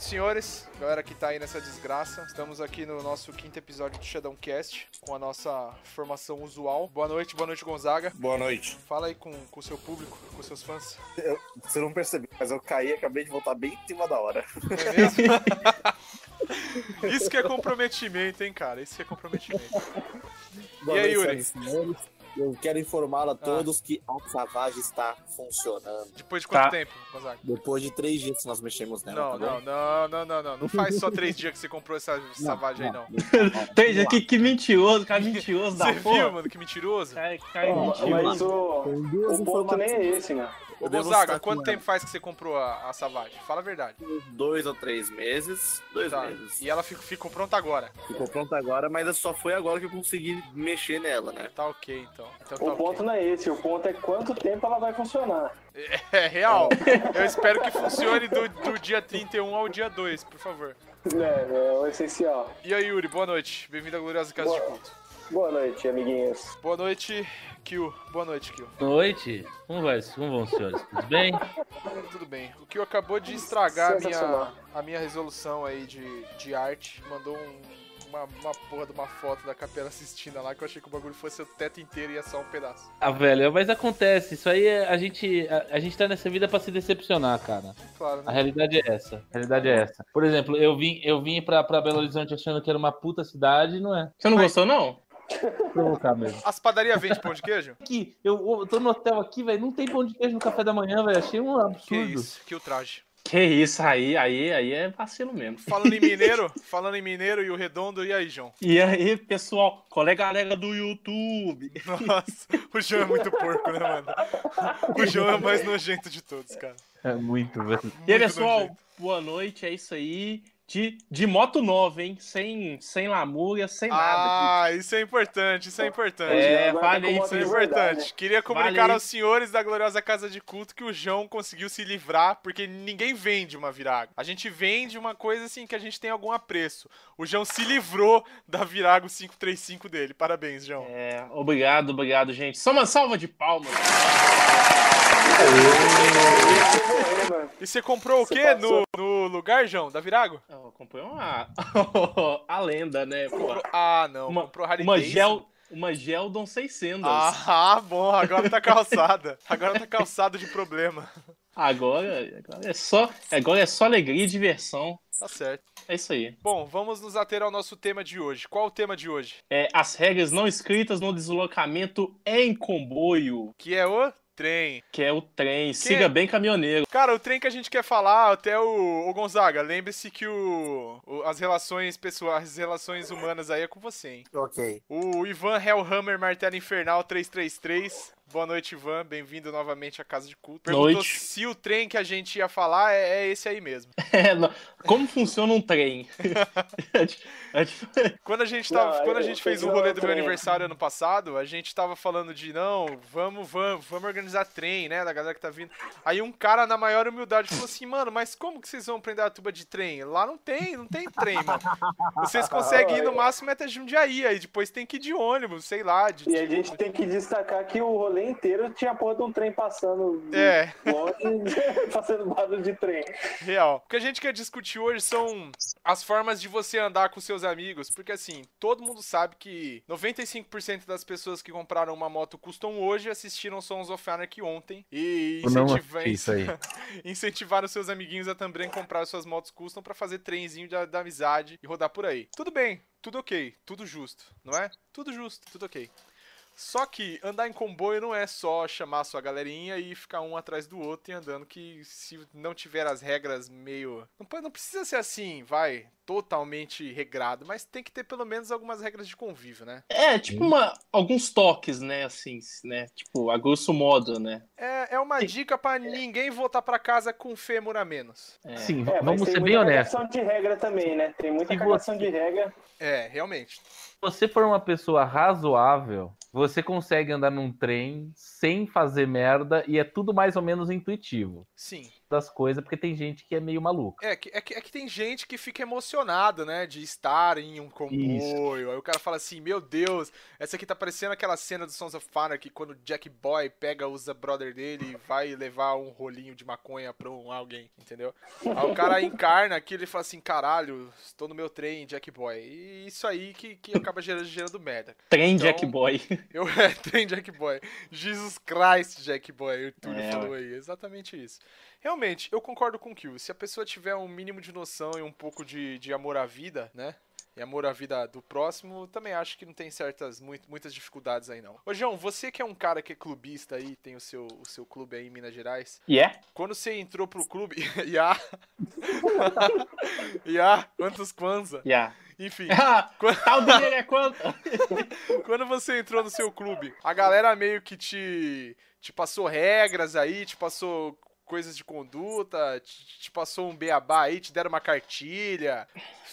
Noite, senhores. Galera que tá aí nessa desgraça. Estamos aqui no nosso quinto episódio do Shadowcast, com a nossa formação usual. Boa noite, boa noite, Gonzaga. Boa noite. Fala aí com o seu público, com seus fãs. Eu, você não percebeu, mas eu caí e acabei de voltar bem em cima da hora. É mesmo? Isso que é comprometimento, hein, cara? Isso que é comprometimento. Boa E aí, Yuri? senhores. Eu quero informar a todos que a Savage está funcionando. Depois de quanto Tá. tempo, Gonzaga? Depois de três dias que nós mexemos nela. Não, tá não, não, não, não, não. Não faz só três dias que você comprou essa savagem aí, não. Entendi, que, que mentiroso, cara mentiroso da Você viu, porra. mano, que mentiroso? Cara, cara Ó, mentiroso. mas o, o ponto nem é esse, né? Ô, Gonzaga, quanto com tempo faz que você comprou a, a savagem? Fala a verdade. Dois ou três meses. Dois Tá. meses. E ela ficou, ficou pronta agora. Ficou pronta agora, mas só foi agora que eu consegui mexer nela, né? Tá ok, então. Então tá O ponto não é esse, o ponto é quanto tempo ela vai funcionar. É real. Eu espero que funcione do, do dia 31 ao dia 2, por favor. É, é o essencial. E aí, Yuri, boa noite. Bem-vindo à Gloriosa Casa de Boa. Culto. Boa noite, amiguinhos. Boa noite, Kill. Boa noite, Kill. Boa noite. Como vai? Como vão, senhores? Tudo bem? Tudo bem. O Kill acabou de estragar a minha, a minha resolução aí de, de arte. Mandou um- uma, uma porra de uma foto da Capela Sistina lá que eu achei que o bagulho fosse o teto inteiro e ia só um pedaço. Ah, velho, mas acontece. Isso aí é- a gente, a, a gente tá nessa vida pra se decepcionar, cara. Claro, A né? realidade é essa. A realidade é essa. Por exemplo, eu vim, eu vim pra, pra Belo Horizonte achando que era uma puta cidade, não é? Você não gostou, não? Provocar mesmo. As padarias vendem pão de queijo? Aqui, eu, eu tô no hotel aqui, velho. Não tem pão de queijo no café da manhã, velho. Achei um Que absurdo. isso, que ultraje. Que isso, aí, aí, aí é vacilo mesmo. Falando em mineiro, falando em mineiro e o redondo, e aí, João? E aí, pessoal, qual é a galera do YouTube? Nossa, o João é muito porco, né, mano? O João é o mais nojento de todos, cara. É muito, velho. E aí, pessoal, nojento. boa noite, é isso aí. De, de moto nova, hein? Sem, sem lamúria, sem nada. Ah, isso é importante, isso é importante. É, vale tá com isso, Isso é importante. verdade. Queria comunicar Vale. aos senhores da gloriosa casa de culto que o João conseguiu se livrar, porque ninguém vende uma virago. A gente vende uma coisa assim que a gente tem algum apreço. O João se livrou da virago 535 dele. Parabéns, João. É, obrigado, obrigado, gente. Só uma salva de palmas. E você comprou o quê no, no lugar, João, da virago? Eu acompanhei uma... a lenda, né? Comprou- Ah, não. uma, comprou Harley uma, gel, uma Geldon 600. Ah, bom, agora tá calçada. Agora tá calçado de problema. Agora, agora, é só, agora é só alegria e diversão. Tá certo. É isso aí. Bom, vamos nos ater ao nosso tema de hoje. Qual o tema de hoje? É, as regras não escritas no deslocamento em comboio, Que é o trem. que é o trem. Siga bem, caminhoneiro. Cara, o trem que a gente quer falar, até o, o Gonzaga, lembre-se que o, o- as relações pessoais, as relações humanas aí é com você, hein? Ok. O Ivan Hellhammer Martelo Infernal 333. Boa noite, Ivan. Bem-vindo novamente à Casa de Culto. Perguntou Noite. se o trem que a gente ia falar é, é esse aí mesmo. É, como funciona um trem? É é Quando a gente, tava, Não, quando a gente fez o rolê do meu aniversário ano passado, a gente tava falando de não, vamos, vamos, vamos organizar trem, né? Da galera que tá vindo. Aí um cara, na maior humildade, falou assim, mano, mas como que vocês vão prender a tuba de trem? Lá não tem, não tem trem, mano. Vocês conseguem ir no máximo até Jundiaí, aí depois tem que ir de ônibus, sei lá. De, E a gente tem que destacar que o rolê inteiro tinha a porra de um trem passando É, longe, fazendo barulho de trem. real. O que a gente quer discutir hoje são as formas de você andar com seus amigos, porque assim, todo mundo sabe que 95% das pessoas que compraram uma moto custom hoje assistiram Sons of Anarchy ontem e Eu não incentiva- assisti isso aí. incentivaram seus amiguinhos a também comprar suas motos custom pra fazer trenzinho da, da amizade e rodar por aí. Tudo bem, tudo ok, tudo justo, não é? Tudo justo, tudo ok. Só que andar em comboio não é só chamar sua galerinha e ficar um atrás do outro e andando, que se não tiver as regras meio. Não, não precisa ser assim, vai, totalmente regrado, mas tem que ter pelo menos algumas regras de convívio, né? É, tipo uma, alguns toques, né? Assim, né? Tipo, a grosso modo, né? É, é uma dica pra ninguém voltar pra casa com fêmur a menos. É. Sim, É, vamos tem ser muita bem honestos. cagação de regra também, né? Tem muita Se cagação você- de regra. É, realmente. Se você for uma pessoa razoável, você consegue andar num trem sem fazer merda e é tudo mais ou menos intuitivo. Sim. Das coisas, porque tem gente que é meio maluca. É que, é, que, é que tem gente que fica emocionada, né? De estar em um comboio. Aí o cara fala assim: Meu Deus, essa aqui tá parecendo aquela cena do Sons of Anarchy quando o Jack Boy pega os brother dele e vai levar um rolinho de maconha pra um alguém, entendeu? Aí o cara encarna aquilo e fala assim: Caralho, estou no meu trem, Jack Boy. E isso aí que, que acaba gerando, gerando merda. Trem Então- Jack Boy. Eu é, trem Jack Boy. Jesus Christ, Jack Boy. O Túlio É, falou aí. Exatamente isso. Realmente, eu concordo com o Kill. Se a pessoa tiver um mínimo de noção e um pouco de, de amor à vida, né? E amor à vida do próximo, também acho que não tem certas, muito, muitas dificuldades aí, não. Ô, João, você que é um cara que é clubista aí, tem o seu, o seu clube aí em Minas Gerais, E é? quando você entrou pro clube. Iá. Iá, quantos Kwanzaa? Yeah. Enfim. Ah, Quando- tal dinheiro é quanto? Quando você entrou no seu clube, a galera meio que te, te passou regras aí, te passou coisas de conduta, te, te passou um beabá aí, te deram uma cartilha,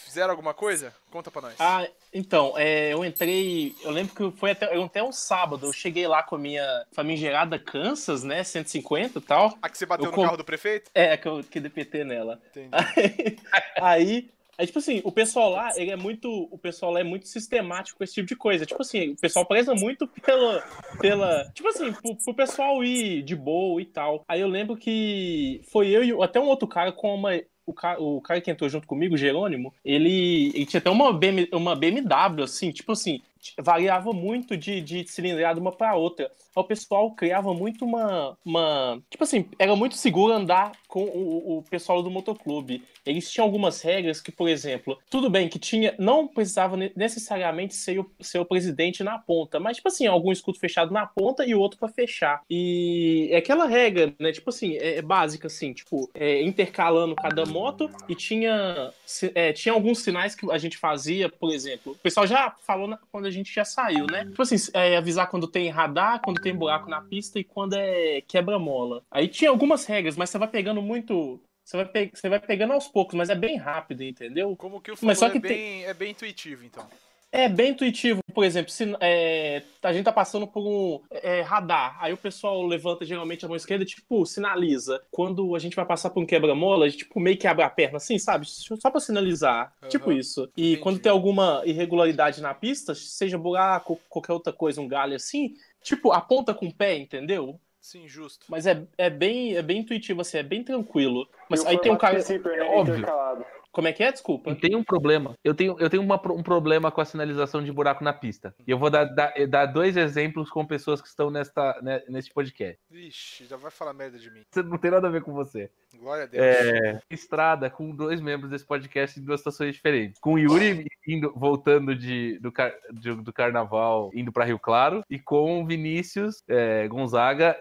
fizeram alguma coisa? Conta pra nós. Ah, então, é, eu entrei. Eu lembro que foi até, eu até um sábado. Eu cheguei lá com a minha famigerada Kansas, né? 150 e tal. A que você bateu eu no com- carro do prefeito? É, que eu que DPT nela. Entendi. Aí, aí, aí, tipo assim, o pessoal lá, ele é muito. O pessoal lá é muito sistemático com esse tipo de coisa. Tipo assim, o pessoal preza muito pela. pela tipo assim, pro, pro pessoal ir de boa e tal. Aí eu lembro que foi eu e até um outro cara com uma. O cara, o cara que entrou junto comigo, Jerônimo, ele, ele tinha até uma, BM, uma BMW, assim, tipo assim, variava muito de, de cilindrada uma pra outra. O pessoal criava muito uma, uma. Tipo assim, era muito seguro andar com o, o pessoal do motoclube. Eles tinham algumas regras que, por exemplo, tudo bem que tinha. Não precisava ne- necessariamente ser o, ser o presidente na ponta, mas, tipo assim, algum escudo fechado na ponta e outro pra fechar. E é aquela regra, né? Tipo assim, é, é básica, assim, tipo, é, intercalando cada moto e tinha, é, tinha alguns sinais que a gente fazia, por exemplo. O pessoal já falou na- quando a gente já saiu, né? Tipo assim, é, avisar quando tem radar, quando tem buraco na pista e quando é quebra-mola. Aí tinha algumas regras, mas você vai pegando muito. Você vai, pe- você vai pegando aos poucos, mas é bem rápido, entendeu? Como que o Mas só é, que bem, é bem intuitivo, então. É bem intuitivo, por exemplo, se é, a gente tá passando por um é, radar, aí o pessoal levanta geralmente a mão esquerda, tipo, sinaliza. Quando a gente vai passar por um quebra-mola, a gente, tipo, meio que abre a perna assim, sabe? Só pra sinalizar. Aham. Tipo isso. E Entendi. quando tem alguma irregularidade na pista, seja buraco, qualquer outra coisa, um galho assim, tipo, aponta com o pé, entendeu? Sim, justo. Mas é, é, bem, é bem intuitivo, assim, é bem tranquilo. Mas E aí tem um cara. né, óbvio. intercalado. Como é que é? Desculpa. Tem um problema. Eu tenho, eu tenho uma- um problema com a sinalização de buraco na pista. E eu vou dar, dar, dar dois exemplos com pessoas que estão nesta, né, neste podcast. Vixe, já vai falar merda de mim. Isso não tem nada a ver com você. Glória a Deus. É, estrada com dois membros desse podcast em duas situações diferentes. Com o Yuri indo, voltando de, do, car- de- do carnaval, indo para Rio Claro, e com o Vinícius é, Gonzaga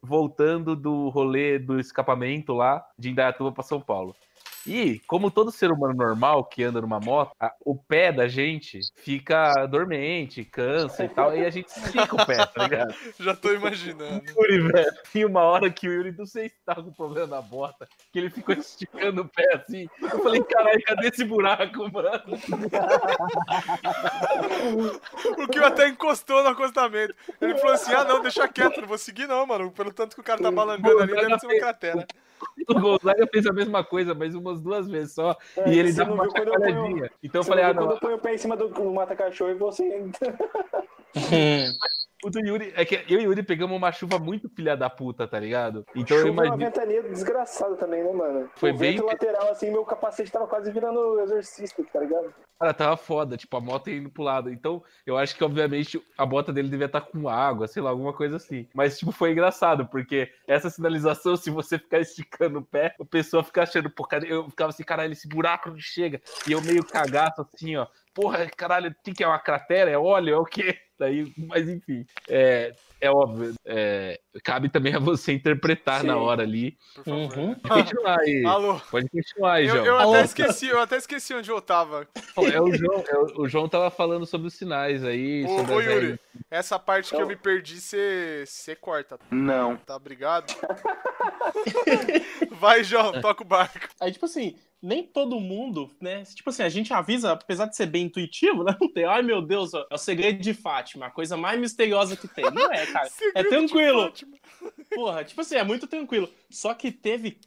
voltando do rolê do escapamento lá de Indaiatuba para São Paulo. E, como todo ser humano normal que anda numa moto, a- o pé da gente fica dormente, cansa e tal, e a gente estica o pé, tá ligado? Já tô imaginando. Yuri, velho. E uma hora que o Yuri, não sei se tava com problema na bota, que ele ficou esticando o pé assim. Eu falei, caralho, cadê esse buraco, mano? O que até encostou no acostamento. Ele falou assim: ah, não, deixa quieto, não vou seguir não, mano. Pelo tanto que o cara tá balangando ali, deve ser uma cratera. O Gonzaga fez a mesma coisa, mas umas duas vezes só. É, e ele não uma eu ponho- chacoalhadinha. Então eu falei, não ah, viu quando não. eu ponho o pé em cima do, do mata-cachorro e você. O do Yuri, é que eu e o Yuri pegamos uma chuva muito filha da puta, tá ligado? Então eu Chuva e uma imagino. ventania desgraçada também, né, mano? Foi o bem- lateral, assim, meu capacete tava quase virando exorcista, tá ligado? Cara, tava foda, tipo, a moto indo pro lado. Então, eu acho que, obviamente, a bota dele devia estar com água, sei lá, alguma coisa assim. Mas, tipo, foi engraçado, porque essa sinalização, se você ficar esticando o pé, a pessoa fica achando, pô, eu ficava assim, caralho, esse buraco não chega. E eu meio cagaço, assim, ó. Porra, caralho, o que é uma cratera? É óleo? É o quê? Daí, mas enfim, é, é óbvio. é, cabe também a você interpretar Sim. na hora ali. Por favor. Uhum. Pode continuar aí. Alô? Pode continuar aí, Eu, João. eu Alô? até esqueci, eu até esqueci onde eu tava. É o João, é o, o João tava falando sobre os sinais aí. Ô, ô Yuri, essa parte que eu Então- me perdi, você corta, Não. tá? Obrigado. Vai, João, toca o barco. Aí, tipo assim, nem todo mundo, né? Tipo assim, a gente avisa, apesar de ser bem intuitivo, né? Não tem, ai meu Deus, ó, é o segredo de Fátima, a coisa mais misteriosa que tem. Não é, cara. É tranquilo. Porra, tipo assim, é muito tranquilo. Só que teve,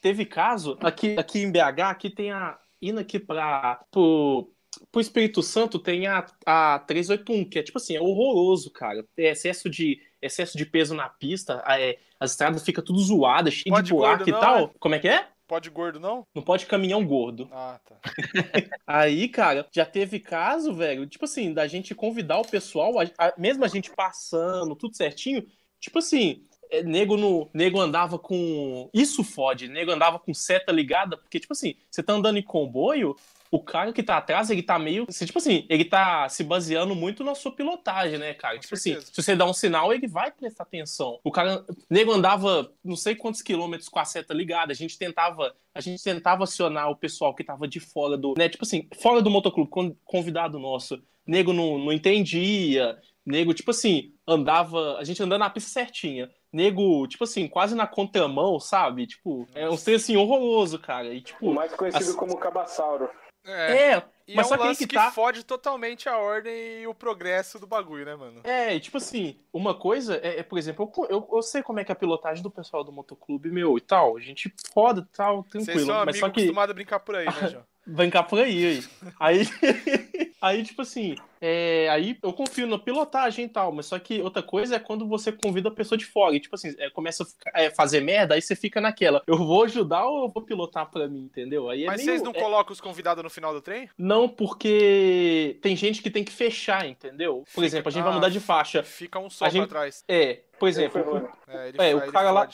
teve caso, aqui, aqui em BH, aqui tem a. Indo aqui pra. Pro, pro Espírito Santo tem a, a 381, que é tipo assim, é horroroso, cara. É excesso de, excesso de peso na pista, é, as estradas ficam tudo zoadas, cheio Pode de buraco e tal. é? Como é que é? Pode gordo, não? Não pode caminhão gordo. Ah, tá. Aí, cara, já teve caso, velho, tipo assim, da gente convidar o pessoal, a- a- mesmo a gente passando, tudo certinho, tipo assim, é, nego, no, nego andava com. Isso fode, nego andava com seta ligada, porque, tipo assim, você tá andando em comboio, o cara que tá atrás, ele tá meio. assim, Tipo assim, ele tá se baseando muito na sua pilotagem, né, cara? Com tipo assim, certeza. se você dá um sinal, ele vai prestar atenção. O cara. Nego andava não sei quantos quilômetros com a seta ligada. A gente tentava. A gente tentava acionar o pessoal que tava de fora do. Né, tipo assim, fora do motoclube, con- convidado nosso. Nego não, não entendia. Nego, tipo assim, andava. A gente andando na pista certinha. Nego, tipo assim, quase na contramão, sabe? Tipo, é um trem assim horroroso, cara. E O tipo. mais conhecido As- como Cabasauro. É. É, mas é só um que lance que que, tá. fode totalmente a ordem e o progresso do bagulho, né, mano? É, tipo assim, uma coisa é, é, por exemplo, eu, eu, eu sei como é que é a pilotagem do pessoal do motoclube, meu, e tal. A gente foda, tal, Vocês tranquilo. são Mas só que acostumados a brincar por aí, né, João? Cá por aí, aí. Aí, aí tipo assim, é, aí eu confio na pilotagem e tal, mas só que outra coisa é quando você convida a pessoa de fora. E, tipo assim, é, começa a ficar- é, fazer merda, aí você fica naquela. Eu vou ajudar ou eu vou pilotar pra mim, entendeu? Aí é Mas meio- vocês não é- colocam os convidados no final do trem? Não, porque tem gente que tem que fechar, entendeu? Por Fica- exemplo, a gente vai ah, mudar de faixa. Fica um só A gente- pra trás. É, por exemplo. É, É, o cara lá-.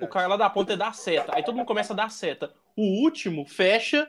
É O cara lá da ponta dá seta. Aí todo mundo começa a dar seta. O último fecha.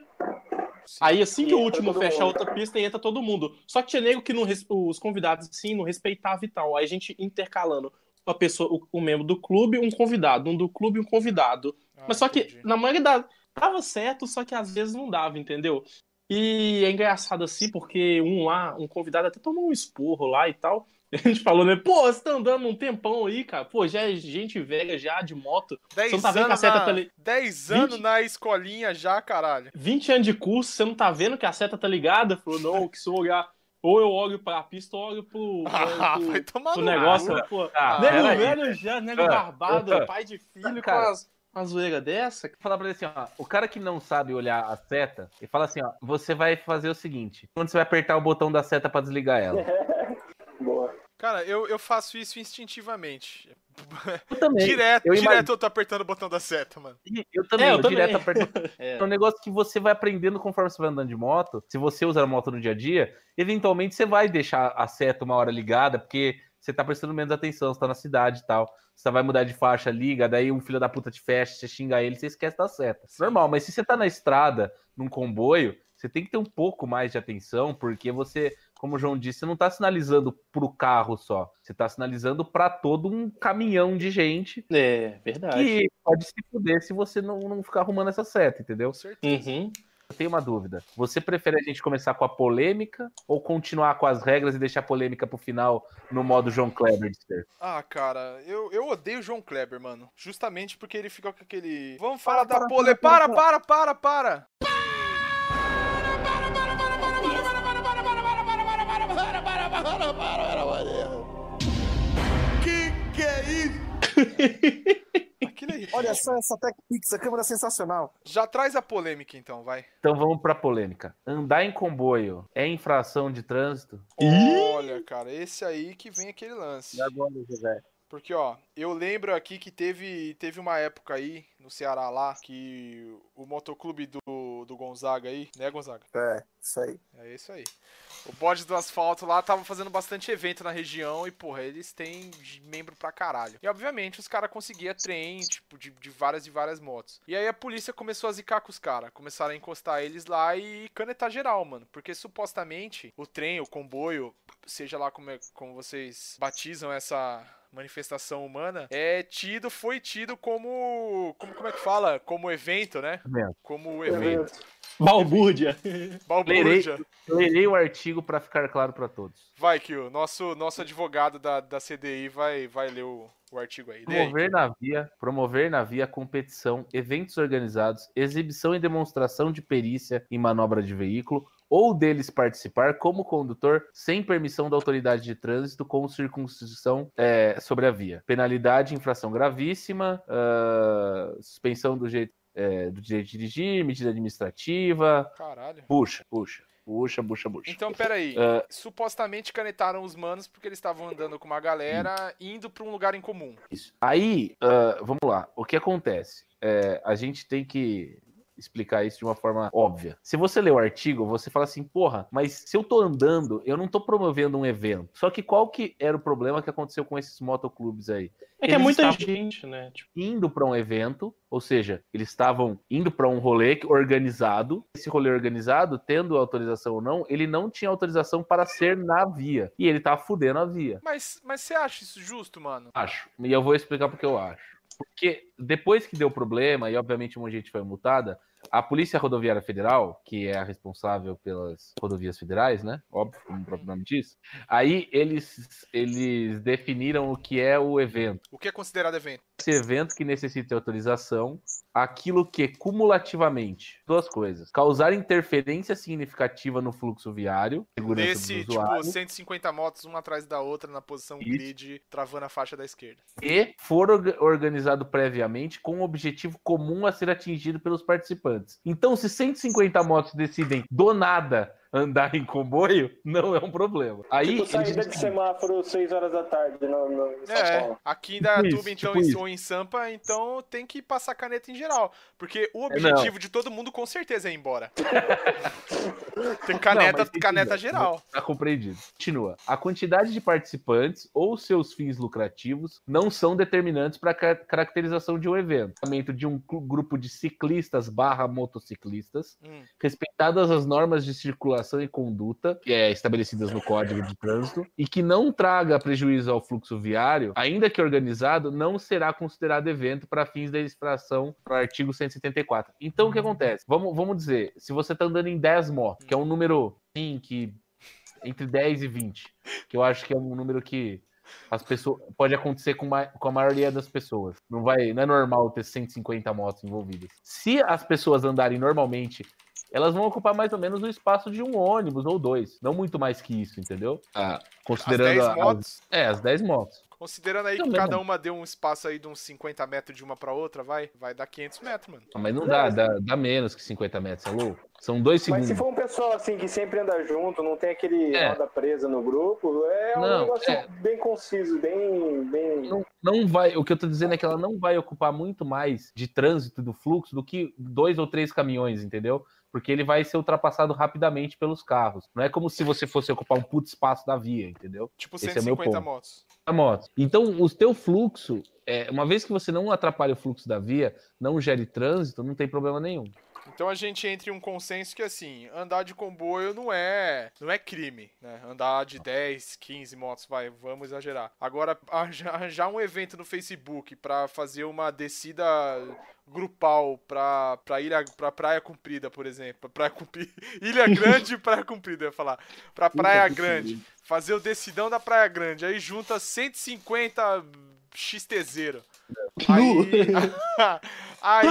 Sim. Aí assim que E o último fecha a outra pista, entra todo mundo. Só que tinha nego que não, res- os convidados, sim, não respeitavam e tal. Aí a gente intercalando uma pessoa, o, um membro do clube, um convidado. Um do clube, um convidado. Ah, Mas só que, entendi. na maioria da, dava certo, só que às vezes não dava, entendeu? E é engraçado assim, porque um lá, um convidado até tomou um esporro lá e tal. A gente falou, né? Pô, você tá andando um tempão aí, cara. Pô, já é gente velha já de moto. 10 não tá vendo que a anos, seta na... tá ali? 10 20? anos na escolinha já, caralho. 20 anos de curso, você não tá vendo que a seta tá ligada? Falou, não, que se eu olhar. Ou eu olho pra pista, ou eu olho pro, Ah, pro, vai tomar pro no negócio. cu. Pô, Ah, nego velho já, nego Ah, barbado, ah, pai de filho, cara. com as- uma zoeira dessa. Vou falar pra ele assim, ó. O cara que não sabe olhar a seta, ele fala assim, ó. Você vai fazer o seguinte: quando você vai apertar o botão da seta pra desligar ela. Boa. Cara, eu, eu faço isso instintivamente. Eu também. Direto, eu direto imagino- eu tô apertando o botão da seta, mano. Eu também, É, eu eu também. direto aperto. É. É um negócio que você vai aprendendo conforme você vai andando de moto. Se você usa a moto no dia a dia, eventualmente você vai deixar a seta uma hora ligada, porque você tá prestando menos atenção, você tá na cidade e tal. Você vai mudar de faixa, liga, daí um filho da puta te fecha, você xinga ele, você esquece da seta. Normal, mas se você tá na estrada, num comboio, você tem que ter um pouco mais de atenção, porque você, como o João disse, você não tá sinalizando pro carro só. Você tá sinalizando pra todo um caminhão de gente É, verdade. que pode se fuder se você não, não ficar arrumando essa seta, entendeu? Com certeza. Uhum. Eu tenho uma dúvida. Você prefere a gente começar com a polêmica ou continuar com as regras e deixar a polêmica pro final no modo João Kleber de ser? Ah, cara, eu, eu odeio o João Kleber, mano. Justamente porque ele fica com aquele. Vamos falar da pole. Para, para, para, para! Aquilo aí. Olha só essa TechPix, a câmera é sensacional. Já traz a polêmica então, vai. Então vamos pra polêmica. Andar em comboio é infração de trânsito? Olha, cara, esse aí que vem aquele lance. agora, José. Porque, ó, eu lembro aqui que teve, teve uma época aí no Ceará lá que o motoclube do, do Gonzaga aí, né, Gonzaga? É, isso aí. É isso aí. O bode do asfalto lá tava fazendo bastante evento na região e, porra, eles têm membro pra caralho. E, obviamente, os caras conseguiam trem, tipo, de, de várias e várias motos. E aí a polícia começou a zicar com os caras. Começaram a encostar eles lá e canetar geral, mano. Porque, supostamente, o trem, o comboio, seja lá como, é, como vocês batizam essa manifestação humana, é tido, foi tido como, como, como é que fala? Como evento, né? Como evento. Balbúrdia. Balbúrdia. Lerei o artigo pra ficar claro pra todos. Vai que o nosso, nosso advogado da, da CDI vai, vai ler o, o artigo aí. Lê aí. Promover na via, promover na via competição, eventos organizados, exibição e demonstração de perícia em manobra de veículo ou deles participar como condutor sem permissão da autoridade de trânsito com circunscrição é, sobre a via. Penalidade, infração gravíssima, ah, suspensão do, jeito, é, do direito de dirigir, medida administrativa. Caralho. Puxa, puxa, puxa, puxa, puxa. Então, peraí. Ah, Supostamente canetaram os manos porque eles estavam andando com uma galera indo pra um lugar em comum. Isso. Aí, ah, vamos lá. O que acontece? É, a gente tem que explicar isso de uma forma óbvia. Se você lê o artigo, você fala assim, porra, mas se eu tô andando, eu não tô promovendo um evento. Só que qual que era o problema que aconteceu com esses motoclubes aí? É que é Eles muita estavam gente, né? Tipo, indo para um evento, ou seja, eles estavam indo para um rolê organizado. Esse rolê organizado, tendo autorização ou não, ele não tinha autorização para ser na via. E ele tava fudendo a via. Mas, mas você acha isso justo, mano? Acho. E eu vou explicar porque eu acho. Porque depois que deu problema, e obviamente um monte de gente foi multada, a Polícia Rodoviária Federal, que é a responsável pelas rodovias federais, né? Óbvio, como o próprio nome diz. Aí eles, eles definiram o que é o evento. O que é considerado evento? Esse evento que necessita de autorização, aquilo que cumulativamente, duas coisas, causar interferência significativa no fluxo viário, segurança Nesse, do usuário, tipo, 150 motos, uma atrás da outra, na posição Isso. grid, travando a faixa da esquerda. e for orga- organizado previamente com um objetivo comum a ser atingido pelos participantes. Então, se 150 motos decidem do nada andar em comboio, não é um problema. Aí Tipo, saída de disseram, semáforo 6 horas da tarde no, no, É, Paulo. aqui em Dayatuba, então, tipo em- isso. ou em Sampa, então tem que passar caneta em geral. Porque o não. objetivo de todo mundo, com certeza, é ir embora. tem caneta, que caneta geral. Tá compreendido. Continua. A quantidade de participantes ou seus fins lucrativos não são determinantes para a caracterização de um evento. O Tratamento de um grupo de ciclistas barra motociclistas, Hum. respeitadas as normas de circulação e conduta que é, estabelecidas no Código de Trânsito, e que não traga prejuízo ao fluxo viário, ainda que organizado, não será considerado evento para fins da infração para o artigo 174. Então, o que acontece? Vamos, vamos dizer, se você está andando em 10 motos, que é um número sim, que entre 10 e 20, que eu acho que é um número que as pessoas pode acontecer com, ma- com a maioria das pessoas. Não vai, não é normal ter 150 motos envolvidas. Se as pessoas andarem normalmente, elas vão ocupar mais ou menos o espaço de um ônibus ou dois, não muito mais que isso, entendeu? Ah, As considerando 10 as- motos, é, as 10 motos. considerando aí que cada uma deu um espaço aí de uns 50 metros de uma pra outra, vai, vai dar 500 metros, mano. Mas não dá, dá, dá menos que 50 metros, é louco? São dois Mas segundos. se for um pessoal assim que sempre anda junto, não tem aquele É. roda presa no grupo, é um Não, negócio é. bem conciso, bem. bem... não, não vai. O que eu tô dizendo é que ela não vai ocupar muito mais de trânsito do fluxo do que dois ou três caminhões, entendeu? Porque ele vai ser ultrapassado rapidamente pelos carros. Não é como se você fosse ocupar um puto espaço da via, entendeu? Tipo Esse é meu 150 ponto. motos. Moto. Então, o teu fluxo, é, uma vez que você não atrapalha o fluxo da via, não gere trânsito, não tem problema nenhum. Então a gente entra em um consenso que assim, andar de comboio não é, não é crime, né? Andar de 10, 15 motos, vai, vamos exagerar. Agora arranjar um evento no Facebook pra fazer uma descida grupal pra, pra ilha pra praia comprida, por exemplo, pra praia comprida, ilha grande e praia comprida, eu ia falar. Pra praia grande, fazer o decidão da praia grande, aí junta 150 XTZero. Aí, aí,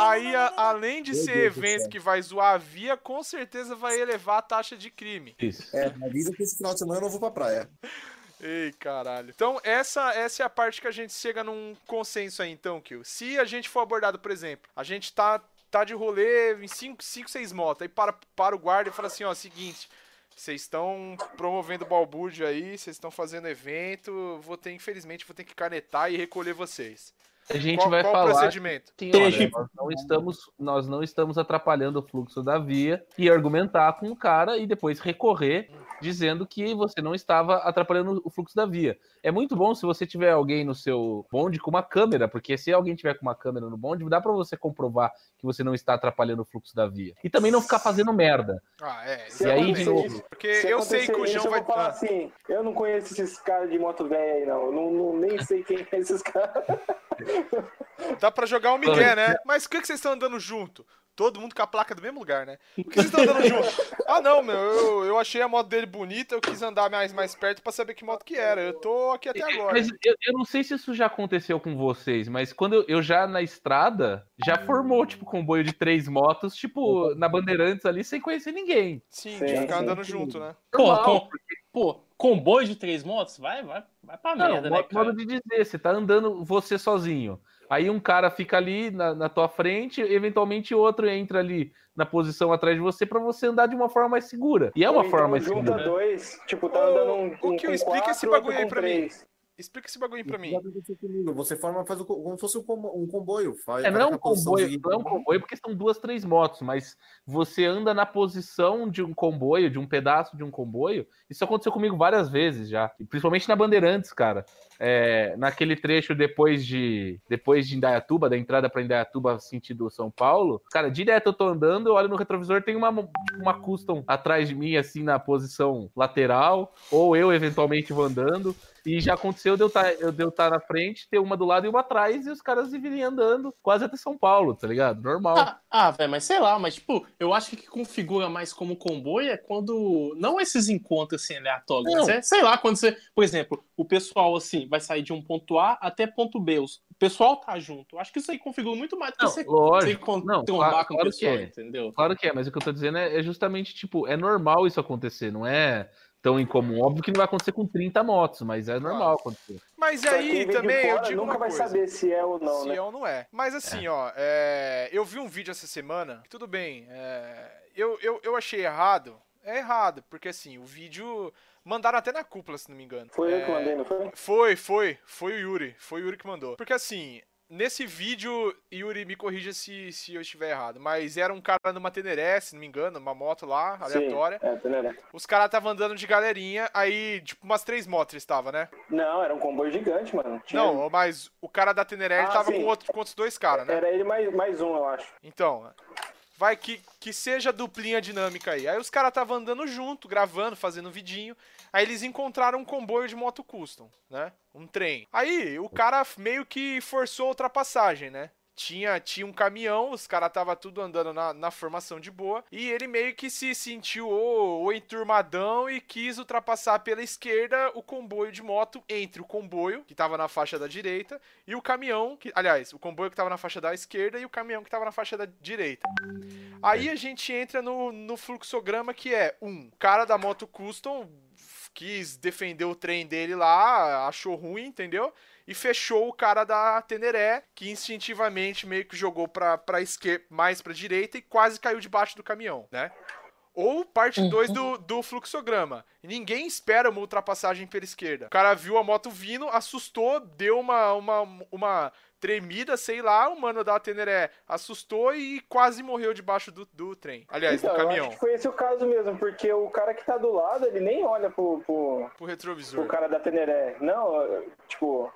aí a- além de Meu ser Deus evento que vai zoar a via, com certeza vai elevar a taxa de crime. Isso. É, avisa que esse final de semana eu não vou pra praia. Ei, caralho. Então, essa, essa é a parte que a gente chega num consenso aí, então, Kill. Se a gente for abordado, por exemplo, a gente tá, tá de rolê em 5, 6 motos, aí para, para o guarda e fala assim, ó, seguinte, vocês estão promovendo balbúrdio aí, vocês estão fazendo evento, vou ter, infelizmente, vou ter que canetar e recolher vocês. A gente qual vai qual falar procedimento? Deixa- olha, nós não estamos, nós não estamos atrapalhando o fluxo da via e argumentar com o cara e depois recorrer dizendo que você não estava atrapalhando o fluxo da via. É muito bom se você tiver alguém no seu bonde com uma câmera, porque se alguém tiver com uma câmera no bonde, dá pra você comprovar que você não está atrapalhando o fluxo da via. E também não ficar fazendo merda. Ah, é, Se E aí, de novo, isso- Porque se eu sei que o João vai... Falar Ah, assim, eu não conheço esses caras de moto velha aí, não. Não, não- nem sei quem é esses caras. Dá pra jogar um migué, né? Mas por que, que vocês estão andando junto? Todo mundo com a placa do mesmo lugar, né? Por que vocês estão andando junto? Ah, não, meu, eu, eu achei a moto dele bonita, eu quis andar mais, mais perto pra saber que moto que era. Eu tô aqui até agora. Mas eu, eu não sei se isso já aconteceu com vocês, mas quando eu, eu já na estrada, já formou, tipo, comboio de três motos, tipo, na Bandeirantes ali, sem conhecer ninguém. Sim, Sim, de ficar sim, andando sim. junto, né? Pô, Normal, com- pô, comboio de três motos? Vai, vai, vai pra Não, merda, né, modo de dizer, você tá andando você sozinho. Aí um cara fica ali na, na tua frente, eventualmente outro entra ali na posição atrás de você pra você andar de uma forma mais segura. E é uma Ou forma então mais junta segura. dois, tipo, tá andando um, ô, um Kio, com explica quatro, esse bagulho aí pra mim. três. Explica esse bagulho pra mim. Você forma, faz o co- como se fosse um combo- um comboio. Faz, É, não é um comboio, de- não é um comboio porque são duas, três motos, mas você anda na posição de um comboio, de um pedaço de um comboio. Isso aconteceu comigo várias vezes já, principalmente na Bandeirantes, cara. É, naquele trecho depois de depois de Indaiatuba, da entrada para Indaiatuba sentido São Paulo, cara, direto eu tô andando, eu olho no retrovisor, tem uma uma custom atrás de mim assim na posição lateral, ou eu eventualmente vou andando. E já aconteceu de eu estar eu de eu tá na frente, ter uma do lado e uma atrás, e os caras virem andando quase até São Paulo, tá ligado? Normal. Ah, ah velho, mas sei lá, mas tipo, eu acho que o que configura mais como comboio é quando. Não esses encontros assim aleatórios, é, sei lá, quando você. Por exemplo, o pessoal assim vai sair de um ponto A até ponto B. os- O pessoal tá junto. Eu acho que isso aí configura muito mais do que Não, você, você lógico. Não, claro- com o claro que pessoal, é. entendeu? Claro que é, mas o que eu tô dizendo é, é justamente, tipo, é normal isso acontecer, não é tão incomum. Óbvio que não vai acontecer com 30 motos, mas é normal acontecer. Mas aí também eu fora digo nunca uma vai coisa. saber se é ou não, se né? é ou não é. Mas assim, ó, é, eu vi um vídeo essa semana, que tudo bem, é, eu, eu, eu achei errado. É errado, porque assim, o vídeo. Mandaram até na cúpula, se não me engano. Foi eu que É, mandei, não foi? Foi, foi. Foi o Yuri. Foi o Yuri que mandou. Porque assim, nesse vídeo, Yuri, me corrija se, se eu estiver errado, mas era um cara numa Teneré, se não me engano, uma moto lá, aleatória. Sim, é, Teneré. Os caras estavam andando de galerinha, aí, tipo, umas três motos eles estavam, né? Não, era um comboio gigante, mano. Tinha- Não, mas o cara da Teneré, ele Ah, tava sim. com, outro, com outros dois caras, né? Era ele mais, mais um, eu acho. Então, vai que, que seja duplinha dinâmica aí. Aí os caras estavam andando junto, gravando, fazendo vidinho. Aí eles encontraram um comboio de moto custom, né? Um trem. Aí o cara meio que forçou a ultrapassagem, né? Tinha, tinha um caminhão, os caras tava tudo andando na, na formação de boa. E ele meio que se sentiu o, o enturmadão e quis ultrapassar pela esquerda o comboio de moto entre o comboio, que tava na faixa da direita, e o caminhão, que, aliás, o comboio que tava na faixa da esquerda e o caminhão que tava na faixa da direita. Aí a gente entra no, no fluxograma que é um cara da moto custom quis defender o trem dele lá, achou ruim, entendeu? E fechou o cara da Teneré, que instintivamente meio que jogou pra, pra esquerda, mais pra direita e quase caiu debaixo do caminhão, né? Ou parte 2 do, do fluxograma. Ninguém espera uma ultrapassagem pela esquerda. O cara viu a moto vindo, assustou, deu uma, uma, uma tremida, sei lá, o mano da Teneré assustou e quase morreu debaixo do, do trem. Aliás, então, do eu caminhão. acho que foi esse o caso mesmo, porque o cara que tá do lado, ele nem olha pro, pro, Pro retrovisor. pro cara da Teneré. Não, tipo, o-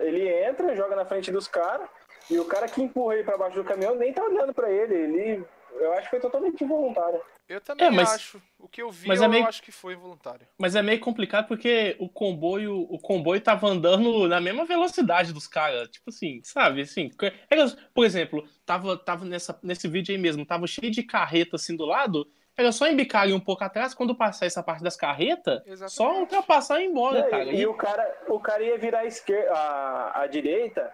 ele entra, joga na frente dos caras, e o cara que empurra ele pra baixo do caminhão nem tá olhando pra ele. Ele. Eu acho que foi totalmente involuntário. Eu também É, mas- acho. O que eu vi, mas é eu meio- acho que foi voluntário. Mas é meio complicado porque o comboio, o comboio tava andando na mesma velocidade dos caras. Tipo assim, sabe? Assim, era- por exemplo, tava, tava nessa, nesse vídeo aí mesmo, tava cheio de carreta assim do lado. Era só embicar ali um pouco atrás, quando passar essa parte das carretas, Exatamente. só ultrapassar e ir embora, Não, cara. e, E- o cara, o cara ia virar a esquerda, a, a direita.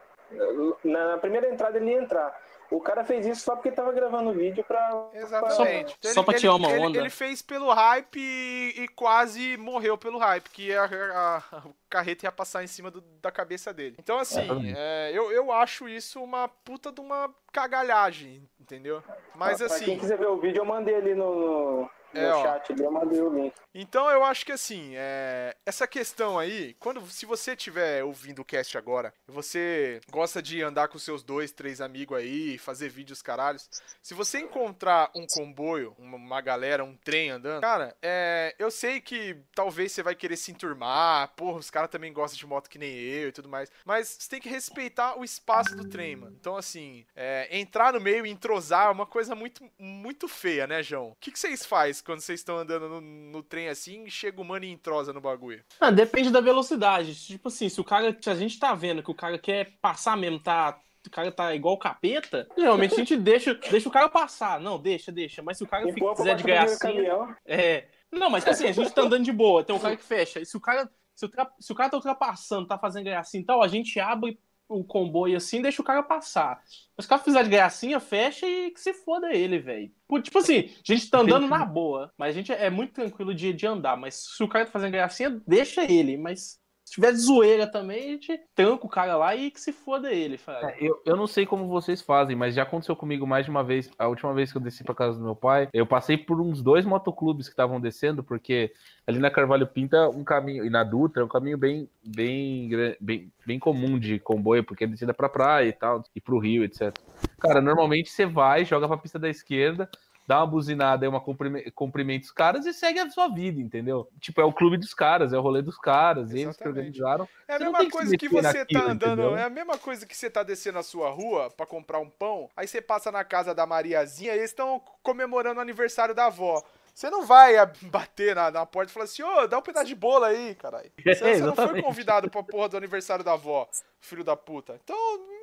Na, na primeira entrada ele ia entrar. O cara fez isso só porque tava gravando o vídeo pra. Exatamente. Então, Só pra tirar uma ele, onda. Ele fez pelo hype e, e quase morreu pelo hype, que a, a- a- o carreta ia passar em cima do- da cabeça dele. Então, assim, Exatamente. é, eu, eu acho isso uma puta de uma cagalhagem, entendeu? Mas pra quem assim, quiser ver o vídeo, eu mandei ali no, no, no É, ó. chat, ali, eu mandei o link. Então eu acho que assim, é, essa questão aí, quando se você estiver ouvindo o cast agora, você gosta de andar com seus dois, três amigos aí, fazer vídeos caralhos, se você encontrar um comboio, uma, uma galera, um trem andando, cara, é, eu sei que talvez você vai querer se enturmar, porra, os caras também gostam de moto que nem eu e tudo mais, mas você tem que respeitar o espaço do trem, mano. Então assim, é, entrar no meio e entrosar é uma coisa muito, muito feia, né, João? O que, que vocês fazem quando vocês estão andando no, no trem assim e chega o mano e entrosa no bagulho? Ah, depende da velocidade. Tipo assim, se o cara. Se a gente tá vendo que o cara quer passar mesmo, tá o cara tá igual o capeta, geralmente a gente deixa, deixa o cara passar. Não, deixa, deixa. Mas se o cara fica, quiser de caminhão. É. Não, mas tipo assim, a gente tá andando de boa, tem um cara que fecha. E se o cara. Se o, tra- se o cara tá ultrapassando, tá fazendo gracinha e tal, a gente abre o comboio assim deixa o cara passar. Mas se o cara fizer de gracinha, fecha e que se foda ele, velho. Tipo assim, a gente tá andando na boa, mas a gente é muito tranquilo de, de andar. Mas se o cara tá fazendo gracinha, deixa ele. Mas se tiver zoeira também, a gente tranca o cara lá e que se foda ele. É, Eu, eu não sei como vocês fazem, mas já aconteceu comigo mais de uma vez. A última vez que eu desci pra casa do meu pai, eu passei por uns dois motoclubes que estavam descendo, porque ali na Carvalho Pinta, um caminho, e na Dutra, um caminho bem, bem, bem, bem comum de comboio, porque é descida pra praia e tal, e pro rio, etc. Cara, normalmente você vai, joga pra pista da esquerda, dá uma buzinada, é uma cumprime- cumprimenta os caras e segue a sua vida, entendeu? Tipo, é o clube dos caras, é o rolê dos caras, eles que Exatamente. organizaram. É a Você mesma que coisa que meter você naquilo, tá andando. entendeu? É a mesma coisa que você tá descendo a sua rua pra comprar um pão. Aí você passa na casa da Mariazinha e eles estão comemorando o aniversário da avó. Você não vai bater na, na porta e falar assim, ô, dá um pedaço de bolo aí, caralho. Você, você não foi convidado pra porra do aniversário da avó, filho da puta. Então,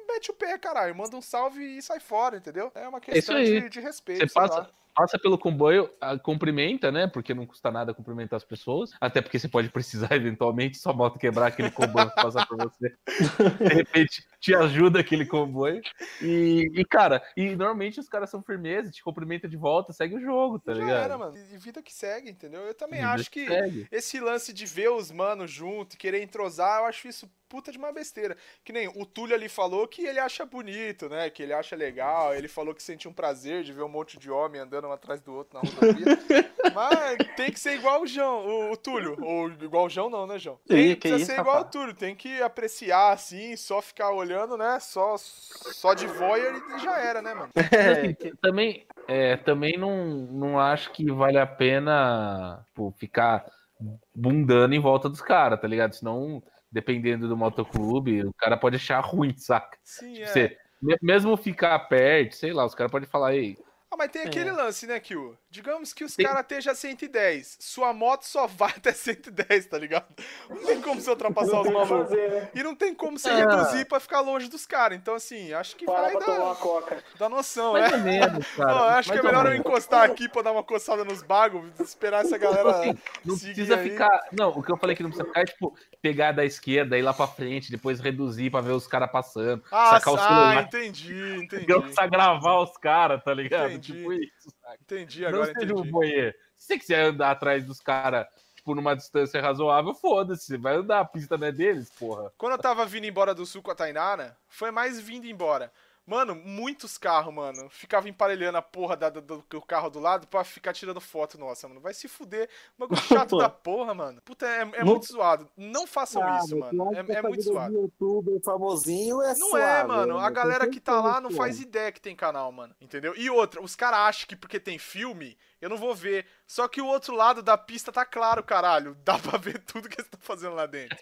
mete o pé, caralho. Manda um salve e sai fora, entendeu? É uma questão aí. de, de respeito. Você passa, lá. passa pelo comboio, ah, cumprimenta, né? Porque não custa nada cumprimentar as pessoas. Até porque você pode precisar, eventualmente, sua moto quebrar aquele comboio que passar por você. De repente, te ajuda aquele comboio. E, e, cara, e normalmente os caras são firmeza, te cumprimenta de volta, segue o jogo, tá Já ligado? era, mano. E vida que segue, entendeu? Eu também Vida acho que segue. esse lance de ver os manos junto querer entrosar, eu acho isso puta de uma besteira. Que nem o Túlio ali falou que ele acha bonito, né? Que ele acha legal. Ele falou que sentia um prazer de ver um monte de homem andando um atrás do outro na rodovia. Mas tem que ser igual o João, o, o Túlio. Ou igual o João, não, né, João? Tem, que precisa ser igual o. Túlio. Tem que apreciar assim, só ficar olhando, né? Só, só de voyeur e já era, né, mano? É, Também, é, também não, não acho que vale a pena pô, ficar bundando em volta dos caras, tá ligado? Senão, dependendo do motoclube, o cara pode achar ruim, saca? Sim, Tipo, é. você- me- mesmo ficar perto, sei lá, os caras podem falar, ei, Ah, mas tem aquele É. lance, né, Kio? Digamos que os caras estejam 110. Sua moto só vai até 110, tá ligado? Não tem como você ultrapassar Não os malucos. né? E não tem como você Ah. reduzir pra ficar longe dos caras. Então, assim, acho que Parar vai pra tomar uma dar, coca. dar noção, mais né? menos, cara. Ó, acho que é mais melhor eu encostar aqui pra dar uma coçada nos bagos, esperar essa galera Assim, Não seguir precisa aí. ficar. Não, o que eu falei que não precisa ficar é tipo pegar da esquerda, ir lá pra frente, depois reduzir pra ver os caras passando, Ah, sacar o ah, celular, entendi, entendi. começar a gravar os caras, tá ligado? Entendi. Tipo isso. Entendi, não agora seja um entendi. voyeur. Se você quiser andar atrás dos caras, tipo, numa distância razoável, foda-se. Vai andar, a pista não é deles, porra. Quando eu tava vindo embora do sul com a Tainara, foi mais vindo embora. Mano, muitos carros, mano. Ficava emparelhando a porra da- do, do- carro do lado pra ficar tirando foto. Nossa, mano. Vai se fuder. Bagulho chato da porra, mano. Puta, é, é muito zoado. Não façam Ah, isso, mano. É, é muito zoado. de youtuber famosinho é Não suave, é, mano. A né? galera Tem que tá lá não faz ideia que tem canal, mano. Entendeu? E outra, os caras acham que porque tem filme, eu não vou ver. Só que o outro lado da pista tá claro, caralho. Dá pra ver tudo que eles estão fazendo lá dentro.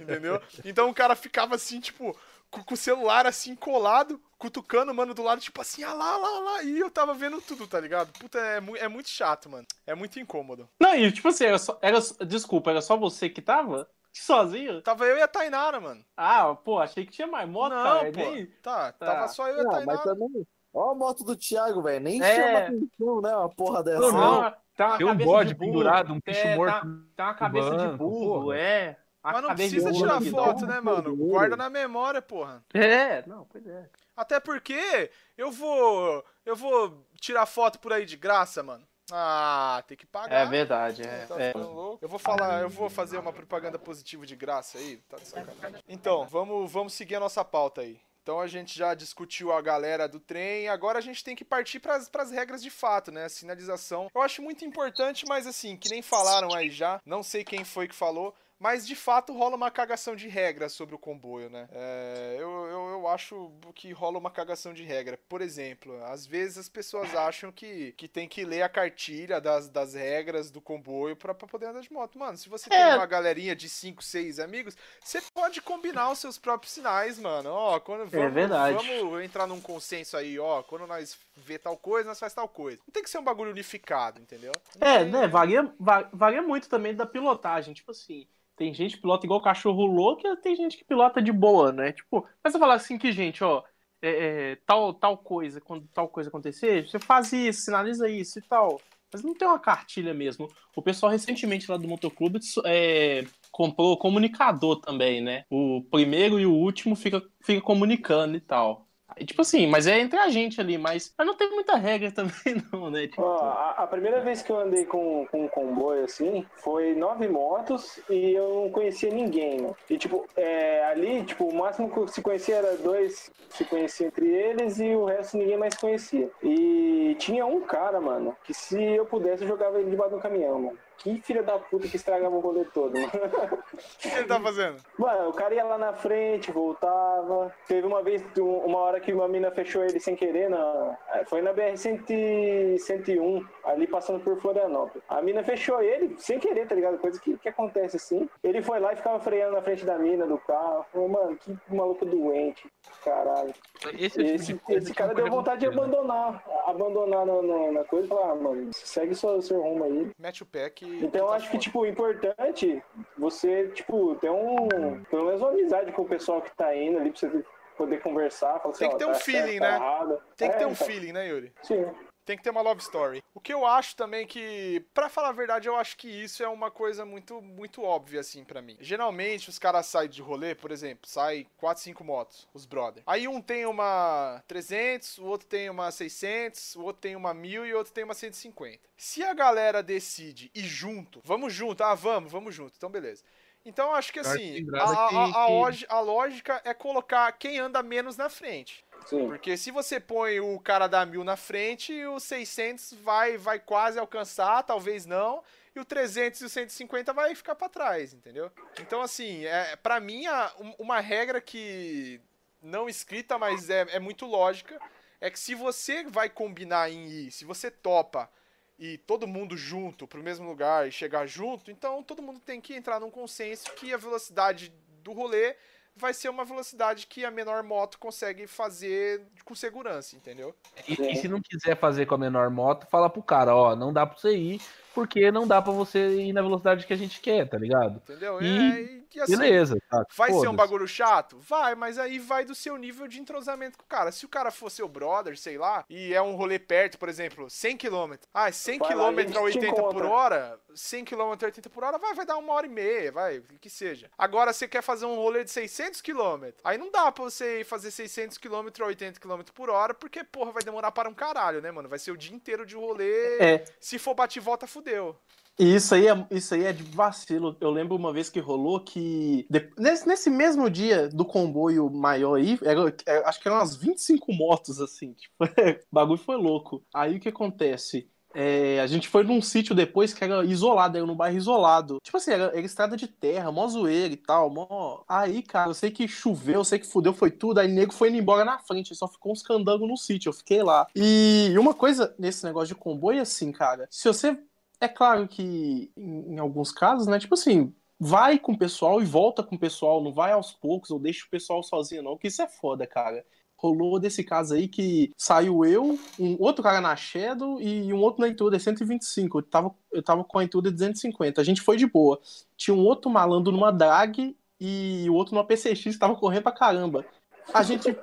Entendeu? Então o cara ficava assim, tipo, com, com o celular assim colado, cutucando o mano do lado, tipo assim, ah lá, lá, lá. E eu tava vendo tudo, tá ligado? Puta, é, mu- é muito chato, mano. É muito incômodo. Não, e tipo assim, era só, era, desculpa, era só você que tava? Sozinho? Tava eu e a Tainara, mano. Ah, pô, achei que tinha mais moto, não, cara. pô. Nem... Tá, Tá. tava só eu e a Não, mas Tainara. também. Ó a moto do Thiago, velho. Nem É. chama atenção, né? Uma porra dessa. Não, não. Tem uma Tem um bode pendurado, um bicho É, morto. Tá, tem uma cabeça de burro, é. A Mas não precisa tirar foto, dá. né, mano? Guarda na memória, porra. É, não, pois é. Até porque eu vou. Eu vou tirar foto por aí de graça, mano. Ah, tem que pagar. É verdade, é. Tá é. Eu vou falar, eu vou fazer uma propaganda positiva de graça aí, tá de sacanagem. Então, vamos, vamos seguir a nossa pauta aí. Então a gente já discutiu a galera do trem, agora a gente tem que partir pras, pras regras de fato, né? A sinalização. Eu acho muito importante, mas assim, que nem falaram aí já, não sei quem foi que falou, mas de fato rola uma cagação de regra sobre o comboio, né? É, eu, eu, eu acho que rola uma cagação de regra. Por exemplo, às vezes as pessoas acham que, que tem que ler a cartilha das, das regras do comboio pra, pra poder andar de moto. Mano, se você tem É. uma galerinha de 5, 6 amigos, você pode combinar os seus próprios sinais, mano. Ó, quando vamos, verdade. vamos entrar num consenso aí, ó. Quando nós vê tal coisa, nós faz tal coisa. Não tem que ser um bagulho unificado, entendeu? Não É, tem- né, varia, va- varia muito também da pilotagem, tipo assim, tem gente que pilota igual cachorro louco e tem gente que pilota de boa, né? Tipo, mas você falar assim que, gente, ó, é, é, tal, tal coisa, quando tal coisa acontecer, você faz isso, sinaliza isso e tal. Mas não tem uma cartilha mesmo. O pessoal recentemente lá do Motoclube é, comprou comunicador também, né? O primeiro e o último fica, fica comunicando e tal. Tipo assim, mas é entre a gente ali, mas, não tem muita regra também, não, né? Tipo, a, a primeira vez que eu andei com, com um comboio assim, foi nove motos e eu não conhecia ninguém, né? E tipo, é, ali, tipo, o máximo que se conhecia era dois se conhecia entre eles e o resto ninguém mais conhecia. E tinha um cara, mano, que se eu pudesse eu jogava ele debaixo do caminhão, mano. Que filho da puta que estragava o rolê todo, mano. O que ele tá fazendo? Mano, o cara ia lá na frente, voltava. Teve uma vez, um- uma hora que uma mina fechou ele sem querer, na... foi na BR-101, ali passando por Florianópolis. A mina fechou ele sem querer, tá ligado? Coisa que, que acontece assim. Ele foi lá e ficava freando na frente da mina, do carro. Falei, mano, que maluco doente, caralho. Esse, é o tipo Esse, esse que cara deu vontade de acontecer, né? abandonar, abandonar na, na- na coisa e falar, ah, mano, segue seu, seu rumo aí. Mete o pé que. Então eu tá acho que, tipo, importante você, tipo, ter um. Pelo menos uma amizade com o pessoal que tá indo ali pra você poder conversar. Falar Tem assim, que ó, ter um tá feeling, certo, tá né? Tem que É, ter um então, feeling, né, Yuri? Sim. Tem que ter uma love story. O que eu acho também que, pra falar a verdade, eu acho que isso é uma coisa muito muito óbvia assim pra mim. Geralmente os caras saem de rolê, por exemplo, sai 4, 5 motos, os brother. Aí um tem uma 300, o outro tem uma 600, o outro tem uma 1000 e o outro tem uma 150. Se a galera decide ir junto, vamos junto, ah, vamos, vamos junto. Então beleza. Então eu acho que assim, a, a- a- a lógica é colocar quem anda menos na frente. Sim. Porque se você põe o cara da 1000 na frente, o 600 vai, vai quase alcançar, talvez não, e o 300 e o 150 vai ficar pra trás, entendeu? Então, assim, é, pra mim, a- um- uma regra que não escrita, mas é, é muito lógica, é que se você vai combinar em ir, se você topa e todo mundo junto pro mesmo lugar e chegar junto, então todo mundo tem que entrar num consenso que a velocidade do rolê vai ser uma velocidade que a menor moto consegue fazer com segurança, entendeu? E, e se não quiser fazer com a menor moto, fala pro cara, ó, não dá pra você ir, porque não dá pra você ir na velocidade que a gente quer, tá ligado? Entendeu? E- É, e, e assim, Beleza, tá? Vai ser um bagulho chato? Vai, mas aí vai do seu nível de entrosamento com o cara. Se o cara for seu brother, sei lá, e é um rolê perto, por exemplo, 100 km. Ah, 100 Vai lá, a km gente a te 80 por hora, 100 km a 80 por hora, vai, vai dar uma hora e meia, vai, o que seja. Agora você quer fazer um rolê de 600 km. Aí não dá pra você ir fazer 600 km a 80 km por hora, porque, porra, vai demorar para um caralho, né, mano? Vai ser o dia inteiro de rolê. É. Se for bate e volta, fudeu. E isso aí, é, isso aí é de vacilo. Eu lembro uma vez que rolou que. nesse, nesse mesmo dia do comboio maior aí, era- é, acho que eram umas 25 motos, assim. Tipo, o bagulho foi louco. Aí o que acontece? É, a gente foi num sítio depois que era isolado, era num bairro isolado. Tipo assim, era, era estrada de terra, mó zoeira e tal, mó. Aí, cara, eu sei que choveu, eu sei que fudeu, foi tudo. Aí o nego foi indo embora na frente, só ficou uns candangos no sítio, eu fiquei lá. E uma coisa nesse negócio de comboio, assim, cara, se você é claro que em, em alguns casos, né? Tipo assim, vai com o pessoal e volta com o pessoal, não vai aos poucos ou deixa o pessoal sozinho, não, que isso é foda, cara. Rolou desse caso aí que saiu eu, um outro cara na Shadow e um outro na Intruder 125. Eu tava, eu tava com a Intruder 250. A gente foi de boa. Tinha um outro malandro numa drag e o outro numa PCX tava correndo pra caramba. A gente.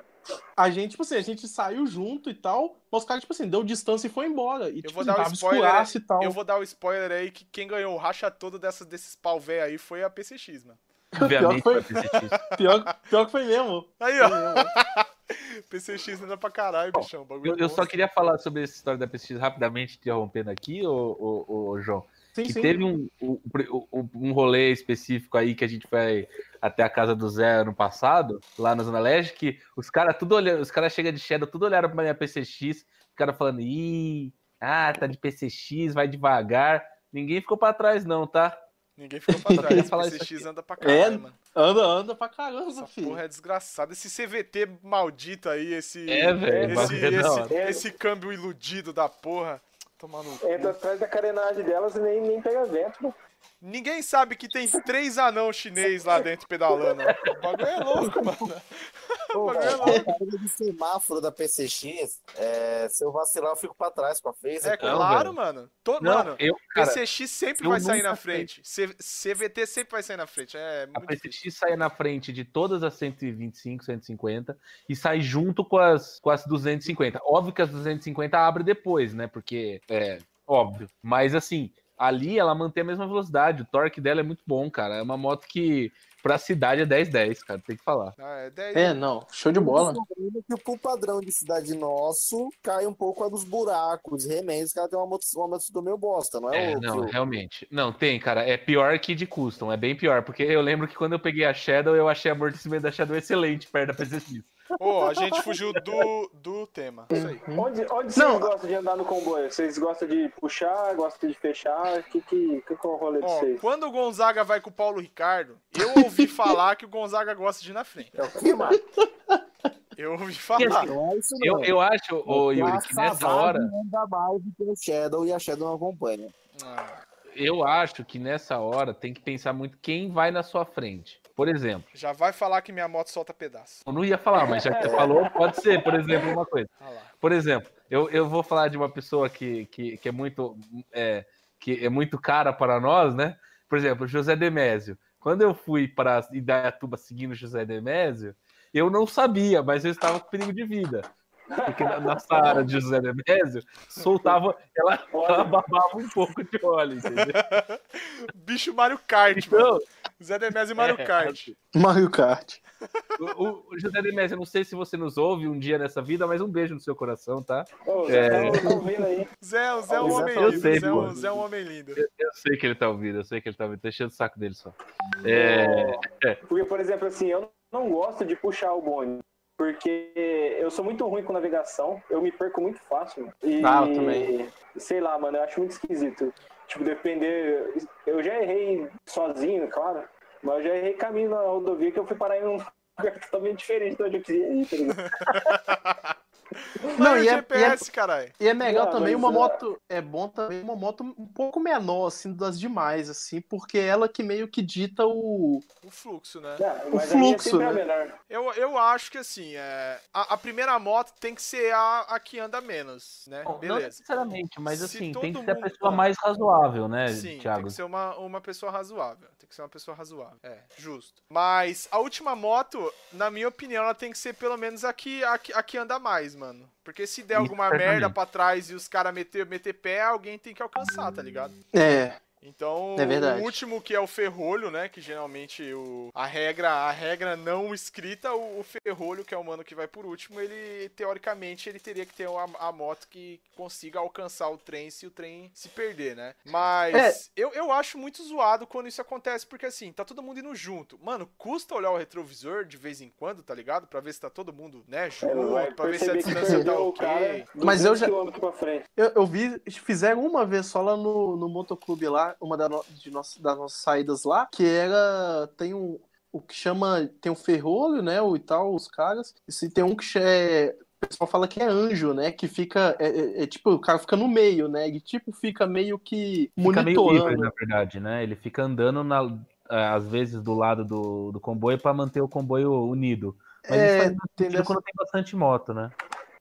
A gente, tipo assim, a gente saiu junto e tal, mas os caras, tipo assim, deu distância e foi embora. E, tipo, vou assim, dar um spoiler, e tal. Eu vou dar o spoiler aí que quem ganhou o racha todo dessas, desses pau véio aí foi a PCX, mano. Obviamente Pior ter isso. Pior, pior que foi mesmo. Aí, Foi ó. PCX anda pra caralho, bichão. Bagulho Eu, eu só queria falar sobre essa história da pesquisa rapidamente, interrompendo aqui, ô, ô, ô, João. Sim, que sim. teve um, um, um- rolê específico aí que a gente foi até a casa do Zé ano passado, lá na Zona Leste, que os caras tudo olhando, os caras chegam de Shadow, tudo olharam pra minha PCX, o cara falando, ih, ah, tá de PCX, vai devagar. Ninguém ficou pra trás, não, tá? Ninguém ficou pra trás. falar PCX anda pra caralho, É, mano. Anda, anda pra caramba, Essa filho. porra é desgraçada. Esse CVT maldito aí, esse. É, velho, Esse, é esse, hora. esse câmbio iludido da porra. Tomar no. Entra atrás da carenagem delas e nem, nem pega vento. Ninguém sabe que tem três anão chinês lá dentro pedalando. O bagulho é louco, mano. Pô, bagulho é louco. de semáforo da PCX, é, se eu vacilar, eu fico pra trás com a Phaser. É claro, mano. Tô, Não, mano, eu, cara, PCX sempre vai sair na frente. CVT sempre vai sair na frente. É a muito difícil. PCX sai na frente de todas as 125, 150 e sai junto com as, com as 250. Óbvio que as 250 abre depois, né? Porque é óbvio. Mas assim, ali ela mantém a mesma velocidade. O torque dela é muito bom, cara. É uma moto que pra cidade é 10-10, cara. Tem que falar. Ah, é 10. É, não, show de bola. É que pro padrão de cidade nosso, cai um pouco a dos buracos, remendos, que ela tem uma moto, uma moto do meu bosta, não é, É, não, realmente. Não, tem, cara. É pior que de custom. É bem pior. Porque eu lembro que quando eu peguei a Shadow, eu achei a amortecimento da Shadow excelente perto da PCX. Ô, a gente fugiu do, do tema. Isso aí. Onde, onde Não. vocês gostam de andar no comboio? Vocês gostam de puxar, gostam de fechar? O que, que, que, que é o rolê de Ó, vocês? quando o Gonzaga vai com o Paulo Ricardo, eu ouvi falar que o Gonzaga gosta de ir na frente. É o que? Eu ouvi falar. É. Eu, eu acho, ô Yuri, que nessa hora. anda mais do que o Shadow e a Shadow não acompanha. Ah, Eu acho que nessa hora tem que pensar muito quem vai na sua frente. Por exemplo, já vai falar que minha moto solta pedaço. eu não ia falar, mas já que você falou, pode ser, por exemplo, uma coisa. Por exemplo, eu, eu vou falar de uma pessoa que, que, que é muito é, que é muito cara para nós, né? Por exemplo, José Demésio. Quando eu fui para Idaiatuba seguindo José Demésio, eu não sabia, mas eu estava com perigo de vida. Porque na, na Saara de José Demésio, soltava, ela, ela babava um pouco de óleo, entendeu? Bicho Mario Kart, mano. Então, Zé Demésio e Mario É, Kart. Mario Kart. o, o- José Demésio, eu não sei se você nos ouve um dia nessa vida, mas um beijo no seu coração, tá? Ô, É. tá ouvindo aí. Zé, o Zé é um Eu homem sei, lindo. Zé, é um-. Zé é um homem lindo. Eu sei que ele tá ouvindo, eu sei que ele tá ouvindo, tô enchendo o saco dele só. É, Porque, por exemplo, assim, eu não gosto de puxar o bonde. Porque eu sou muito ruim com navegação, eu me perco muito fácil. mano. E, Ah, eu também. Sei lá, mano, eu acho muito esquisito. Tipo, depender. Eu já errei sozinho, claro. Mas eu já errei caminho na rodovia que eu fui parar em um lugar totalmente diferente de onde eu queria ir, tá ligado? Não, Mas e o é- GPS, caralho. E é legal Ah, também mas uma é- moto, é bom também uma moto um pouco menor, assim, das demais, assim, porque é ela que meio que dita o. O fluxo, né? Não, mas a minha fluxo, sempre é a né? Eu, eu acho que assim, é, a, a primeira moto tem que ser a, a que anda menos, né? Bom, Não Beleza. necessariamente, mas Se assim, todo tem que ser a pessoa mais razoável, né, Sim, tem Thiago? que ser uma, uma pessoa razoável. Tem que ser uma pessoa razoável. É, justo. Mas a última moto, na minha opinião, ela tem que ser pelo menos a que, a que, a que anda mais, mano. Porque se der alguma merda pra trás e os caras meter, meter pé, alguém tem que alcançar, tá ligado? É, Então, É o último que é o ferrolho, né? Que geralmente o, a regra a regra não escrita, o, o ferrolho, que é o mano que vai por último, ele, teoricamente, ele teria que ter uma, a moto que consiga alcançar o trem se o trem se perder, né? Mas É. eu, eu acho muito zoado quando isso acontece, porque assim, tá todo mundo indo junto. Mano, custa olhar o retrovisor de vez em quando, tá ligado? Pra ver se tá todo mundo, né, É, junto, vai pra ver se a distância tá ok. cara Mas eu 200 já- quilômetros pra frente. eu, eu vi, fizeram uma vez só lá no, no motoclube lá, uma da no- de nossa- das nossas saídas lá, que era, tem um, o que chama, tem um ferrolho, né, o e tal, os caras, e se tem um que é, o pessoal fala que é anjo, né, que fica, é, é- é tipo, o cara fica no meio, né, e tipo, fica meio que Fica meio livre, monitorando. na verdade, né? Ele fica andando, na, eh, às vezes, do lado do, do comboio pra manter o comboio unido. Mas É, isso faz tem quando tem bastante moto, né?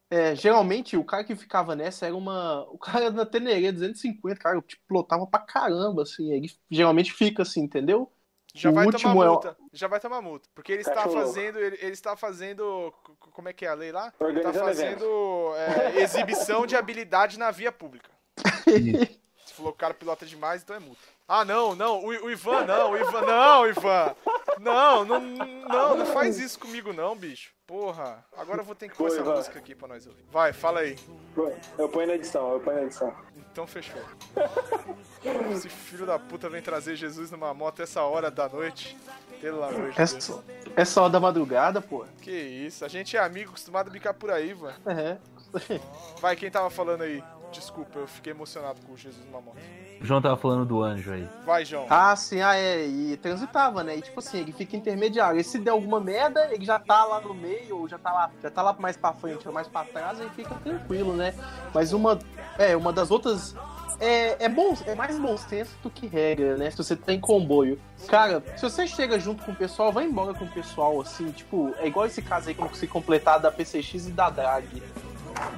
É, geralmente o cara que ficava nessa era uma. O cara na Tenerê 250, cara, tipo, pilotava pra caramba, assim. Ele geralmente fica assim, entendeu? Já O vai último tomar é multa. Já vai tomar multa. Porque ele está fazendo. Ele, ele está fazendo. Como é que é a lei lá? Tá Organizando fazendo é, exibição de habilidade na via pública. Se falou que o cara pilota demais, então é multa. Ah, não, não, o, o Ivan não, o Ivan, não, Ivan. Não, não, não, não faz isso comigo não, bicho. Porra, agora eu vou ter que pôr essa Ivan. música aqui pra nós ouvir. Vai, fala aí. Eu ponho na edição, eu ponho na edição. Então fechou. Esse filho da puta vem trazer Jesus numa moto essa hora da noite. Pelo amor de É Deus. só, é só hora da madrugada, pô. Que isso, a gente é amigo, acostumado a bicar por aí, mano. É. Vai, quem tava falando aí? Desculpa, eu fiquei emocionado com o Jesus numa moto. O João tava falando do anjo aí. Vai, João. Ah, sim, ah, é. E transitava, né? E tipo assim, ele fica intermediário. E se der alguma merda, ele já tá lá no meio, ou já tá lá, já tá lá mais pra frente ou mais pra trás, aí fica tranquilo, né? Mas uma. É, uma das outras é, é, bom, é mais bom senso do que regra, né? Se você tem comboio. Cara, se você chega junto com o pessoal, vai embora com o pessoal, assim, tipo, é igual esse caso aí que eu consegui completar da PCX e da Drag.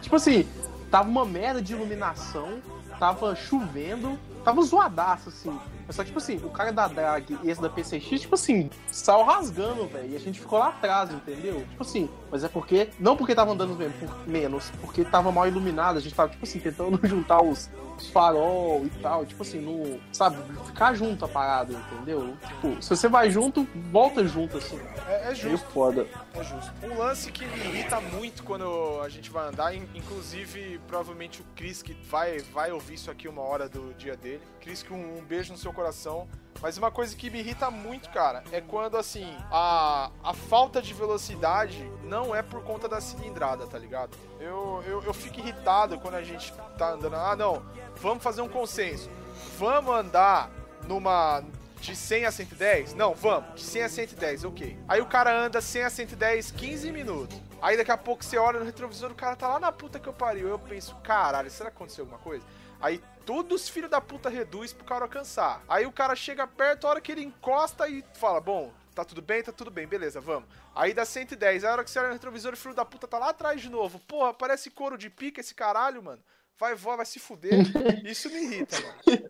Tipo assim, tava uma merda de iluminação, tava chovendo, tava zoadaço, assim. Mas só, tipo assim, o cara da drag e esse da PCX, tipo assim, saiu rasgando, velho. E a gente ficou lá atrás, entendeu? Tipo assim, mas é porque. Não porque tava andando mesmo, por menos, porque tava mal iluminado. A gente tava, tipo assim, tentando juntar os, os farol e tal. Tipo assim, no. Sabe, ficar junto a parada, entendeu? Tipo, se você vai junto, volta junto, assim. É, é Meio justo, foda. é justo. Um lance que me irrita muito quando a gente vai andar, in- inclusive, provavelmente o Chris, que vai, vai ouvir isso aqui uma hora do dia dele. Chris, que um, um beijo no seu coração. Mas uma coisa que me irrita muito, cara, é quando, assim, a, a falta de velocidade não é por conta da cilindrada, tá ligado? Eu, eu, eu fico irritado quando a gente tá andando. Ah, não, vamos fazer um consenso. Vamos andar numa. De 100 a 110? Não, vamos. De 100 a 110, ok. Aí o cara anda 100 a 110, 15 minutos. Aí daqui a pouco você olha no retrovisor, o cara tá lá na puta que eu pariu. Eu penso, caralho, será que aconteceu alguma coisa? Aí todos os filhos da puta reduz pro cara alcançar. Aí o cara chega perto, a hora que ele encosta e fala, bom, tá tudo bem, tá tudo bem, beleza, vamos. Aí dá 110, aí a hora que você olha no retrovisor, o filho da puta tá lá atrás de novo. Porra, parece couro de pica esse caralho, mano. Vai voar, vai se fuder. Isso me irrita, mano.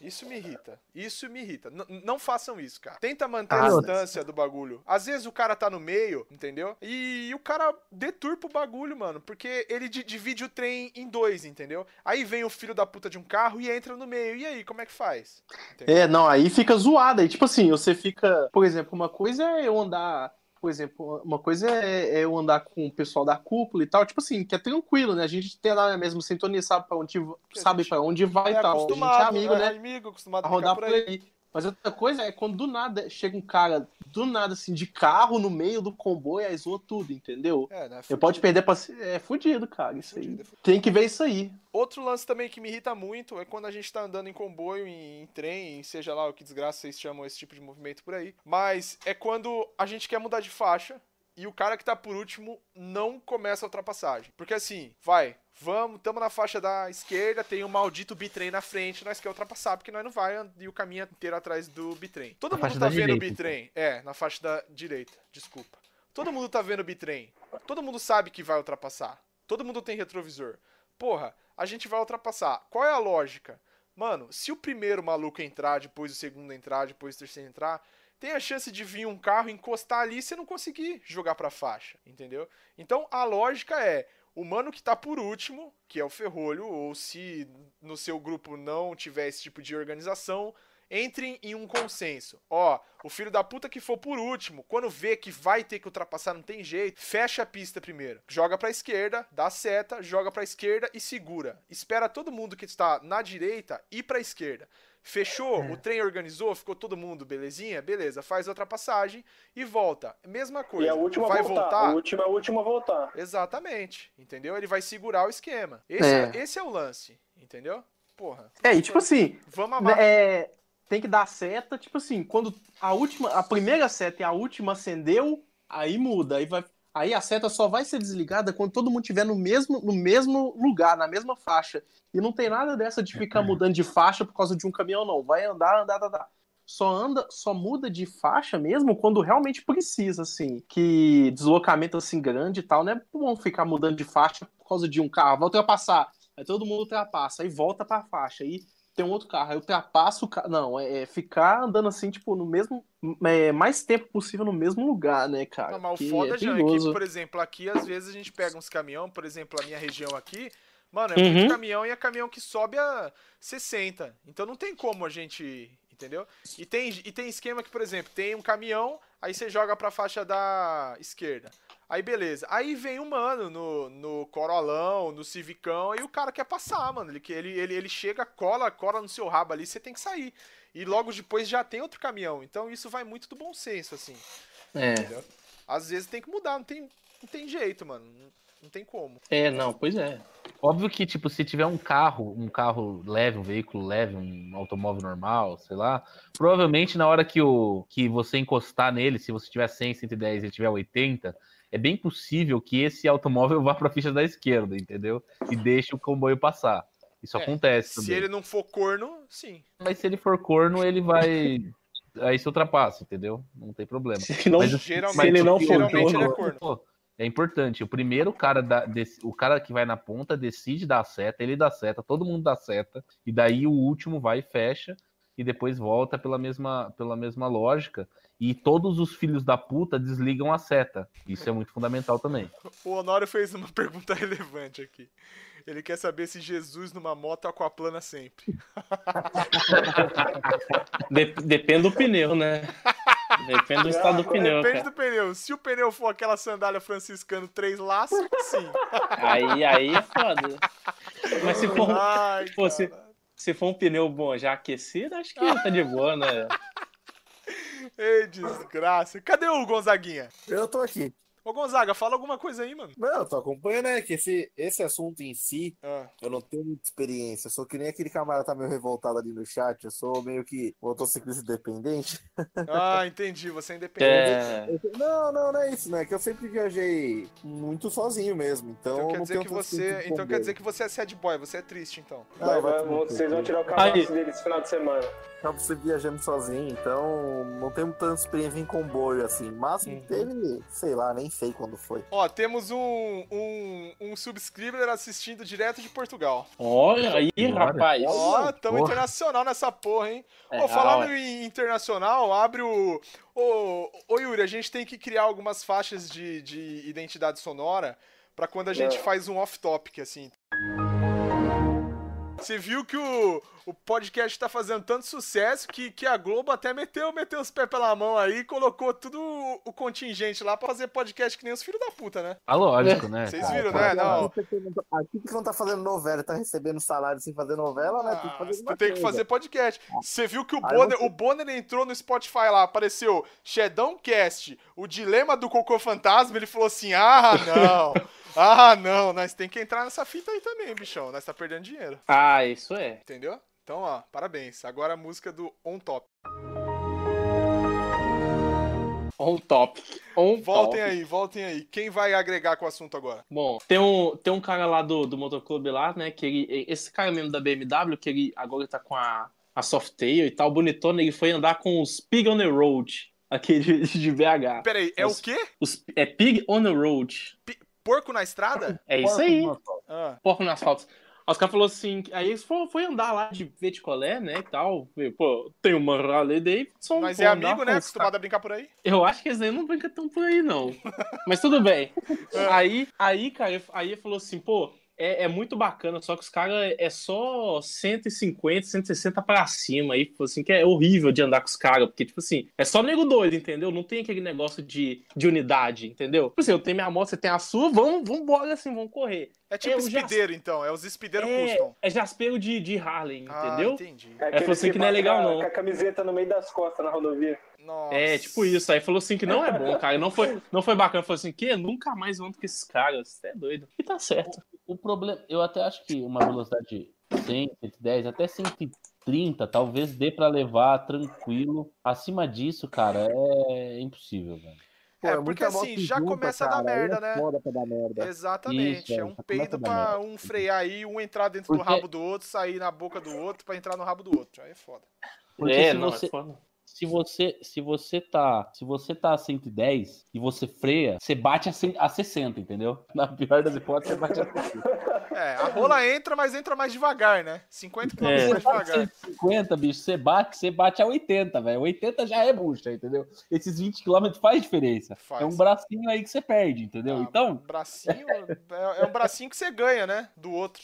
Isso me irrita. Isso me irrita. N- não façam isso, cara. Tenta manter a Ah, distância do bagulho. Às vezes o cara tá no meio, entendeu? E, o cara deturpa o bagulho, mano. Porque ele di- divide o trem em dois, entendeu? Aí vem o filho da puta de um carro e entra no meio. E aí, como é que faz? Entendeu? É, não, aí fica zoado. Aí, tipo assim, você fica. Por exemplo, uma coisa é eu andar. Por exemplo, uma coisa é é eu andar com o pessoal da cúpula e tal, tipo assim, que é tranquilo, né? A gente tem lá na mesma sintonia, sabe pra onde, sabe pra onde vai e é tal. A gente é amigo, né? amigo, acostumado A rodar por por aí. Aí. Mas outra coisa é quando do nada chega um cara, do nada, assim, de carro no meio do comboio, aí zoa tudo, entendeu? É, né? Eu pode perder pra. É fudido, cara, isso aí. Fudido, é fudido. Tem que ver isso aí. Outro lance também que me irrita muito é quando a gente tá andando em comboio, em, em trem, em seja lá o que desgraça vocês chamam esse tipo de movimento por aí. Mas é quando a gente quer mudar de faixa e o cara que tá por último não começa a ultrapassagem. Porque assim, vai, vamos, tamo na faixa da esquerda, tem um maldito bitrem na frente, nós quer ultrapassar porque nós não vai e o caminho inteiro atrás do bitrem. Todo Na mundo tá vendo o bitrem. É, na faixa da direita, desculpa. Todo mundo tá vendo o bitrem. Todo mundo sabe que vai ultrapassar. Todo mundo tem retrovisor. Porra, a gente vai ultrapassar. Qual é a lógica? Mano, se o primeiro maluco entrar, depois o segundo entrar, depois o terceiro entrar, tem a chance de vir um carro encostar ali e você não conseguir jogar pra faixa, entendeu? Então a lógica é, o mano que tá por último, que é o ferrolho, ou se no seu grupo não tiver esse tipo de organização, entrem em um consenso. Ó, o filho da puta que for por último, quando vê que vai ter que ultrapassar, não tem jeito, fecha a pista primeiro. Joga pra esquerda, dá seta, joga pra esquerda e segura. Espera todo mundo que está na direita ir pra esquerda. Fechou, o trem organizou, ficou todo mundo belezinha? Beleza, faz a ultrapassagem e volta. Mesma coisa. E a última vai voltar. voltar? A última é a última voltar. Exatamente, entendeu? Ele vai segurar o esquema. Esse É. é, esse é o lance, entendeu? Porra. É, e tipo assim, Vamos amar. É, tem que dar seta, tipo assim, quando a última, a primeira seta e a última acendeu, aí muda, aí vai, aí a seta só vai ser desligada quando todo mundo estiver no mesmo, no mesmo lugar, na mesma faixa. E não tem nada dessa de ficar mudando de faixa por causa de um caminhão não, vai andar, andar, andar. andar. Só anda, só muda de faixa mesmo quando realmente precisa, assim. Que deslocamento assim grande e tal, não é bom ficar mudando de faixa por causa de um carro. Vai ultrapassar, aí todo mundo ultrapassa, aí volta pra faixa, aí tem um outro carro, aí ultrapassa o carro. Não, é, é ficar andando assim, tipo, no mesmo. É, mais tempo possível no mesmo lugar, né, cara? Não, mas o foda, é Jean, é que, por exemplo, aqui às vezes a gente pega uns caminhão, por exemplo, a minha região aqui, mano, é Uhum. muito caminhão e é caminhão que sobe a 60. Então não tem como a gente. Entendeu? E tem, e tem esquema que, por exemplo, tem um caminhão, aí você joga pra faixa da esquerda. Aí beleza. Aí vem um mano no, no Corolão, no Civicão, e o cara quer passar, mano. Ele, ele, ele, ele chega, cola, cola no seu rabo ali, você tem que sair. E logo depois já tem outro caminhão. Então isso vai muito do bom senso, assim. É, Entendeu? Às vezes tem que mudar, não tem, não tem jeito, mano. Não, não tem como. é, não, pois é. Óbvio que, tipo, se tiver um carro, um carro leve, um veículo leve, um automóvel normal, sei lá, provavelmente na hora que, o, que você encostar nele, se você tiver 100, 110 e ele tiver 80, é bem possível que esse automóvel vá para a ficha da esquerda, entendeu? E deixe o comboio passar. Isso É, acontece Se também. ele não for corno, sim. Mas se ele for corno, ele vai. Aí se ultrapassa, entendeu? Não tem problema. Se não, Mas Geralmente, se ele não for geralmente ele é corno- corno. Pô, é importante. O primeiro cara da, desse- o cara que vai na ponta decide dar a seta, ele dá a seta, todo mundo dá a seta, e daí o último vai e fecha e depois volta pela mesma, pela mesma lógica. E todos os filhos da puta desligam a seta. Isso é muito fundamental também. O Honório fez uma pergunta relevante aqui. Ele quer saber se Jesus numa moto aquaplana sempre. de- depende do pneu, né? Depende do estado do pneu, Depende cara. do pneu. Se o pneu for aquela sandália franciscana três laços, sim. Aí, aí é foda. Mas se for, Ai, Pô, se- se for um pneu bom já aquecido, acho que tá de boa, né? Ei, desgraça. Cadê o Gonzaguinha? Eu tô aqui. Ô, Gonzaga, fala alguma coisa aí, mano. Não, eu tô acompanhando, né? Que esse, esse assunto em si, Ah, eu não tenho muita experiência. Eu sou que nem aquele camarada tá meio revoltado ali no chat. Eu sou meio que motociclista independente. Ah, entendi. Você é independente. É, Não, não, não é isso, né? Que eu sempre viajei muito sozinho mesmo. Então, Então quer dizer que você. Então quer dizer que você é sad boy, você é triste, então. Ah, Vai, vai vai, vocês vão tirar o cavaço Aí. dele esse final de semana. Acabo sempre viajando sozinho, então não tenho tanta experiência em comboio assim. Máximo que teve, sei lá, nem sei quando foi. Ó, temos um, um, um subscriber assistindo direto de Portugal. olha aí, rapaz. Ó, tamo Porra. internacional nessa porra, hein? É, Ô, falando em internacional, abre o. Ô, ô, Yuri, a gente tem que criar algumas faixas de, de identidade sonora pra quando a gente É. faz um off-topic, assim. Você viu que o, o podcast tá fazendo tanto sucesso que, que a Globo até meteu, meteu os pés pela mão aí e colocou tudo o, o contingente lá pra fazer podcast que nem os filhos da puta, né? Ah, lógico, né? Vocês cara? viram, Pô, né? Não. Aqui que não tá fazendo novela, tá recebendo salário sem fazer novela, né? Tem que Ah, fazer você alguma tem que fazer podcast. Você viu que o Bonner, você- o Bonner entrou no Spotify lá, apareceu Shedão Cast, o dilema do Cocô Fantasma, ele falou assim: ah, não, ah, não, nós tem que entrar nessa fita aí também, bichão, nós tá perdendo dinheiro, Ah, isso é. entendeu? Então, ó, parabéns. Agora a música do On Top. On top. On Voltem top. aí, voltem aí. Quem vai agregar com o assunto agora? Bom, tem um, tem um cara lá do, do motoclube lá, né? Que ele. Esse cara mesmo da BMW, que ele agora ele tá com a, a Softail e tal, bonitona, ele foi andar com os Pig on the Road, aquele de, de BH. Peraí, é Os- o quê? Os, é Pig on the Road. Porco na estrada? É isso aí. Ah, porco no asfalto. Os caras falaram assim, aí eles foram, foi andar lá de veticolé, né, e tal. Pô, tem uma Harley Davidson. mas é amigo, né? os Acostumado a brincar por aí? Eu acho que esse aí não brinca tão por aí, não. Mas tudo bem. Aí, aí, cara, aí ele falou assim, pô, é, é muito bacana, só que os caras é só 150, 160 pra cima. Aí, falou assim, que é horrível de andar com os caras, porque, tipo assim, é só nego doido, entendeu? Não tem aquele negócio de, de unidade, entendeu? Tipo assim, eu tenho minha moto, você tem a sua, vamos, vamos embora assim, vamos correr. É tipo É, espideiro, então. É os espideiros É, custom. é jaspeiro de, de Harley, Ah, entendeu? entendi. É falou assim que não é legal, não. Com a camiseta no meio das costas na rodovia. Nossa. É, tipo isso. Aí falou assim que não é bom, cara. Não foi, não foi bacana. Falou assim, que nunca mais ando com esses caras. Você é doido. E tá certo. O problema, eu até acho que uma velocidade 100, 110, até 130, talvez dê pra levar tranquilo. Acima disso, cara, é impossível, velho. Pô, É, porque assim, já junta, começa a dar aí merda, é né? Foda pra dar merda. Exatamente. Isso, é é, um peido pra um frear aí, um entrar dentro do Porque- rabo do outro, sair na boca do outro pra entrar no rabo do outro. Aí é foda. Porque é, se não, você- é foda. Se você, se você tá, se você tá a 110 e você freia, você bate a, 100 a 60, entendeu? Na pior das hipóteses, você bate a 60. É, a rola entra, mas entra mais devagar, né? 50 km É. mais devagar. 150, bicho, você bate, você bate a 80, velho. 80 já é bucha, entendeu? Esses 20 km faz diferença. Faz. É um bracinho aí que você perde, entendeu? Ah, então, Bracinho. É, é um bracinho que você ganha, né? Do outro.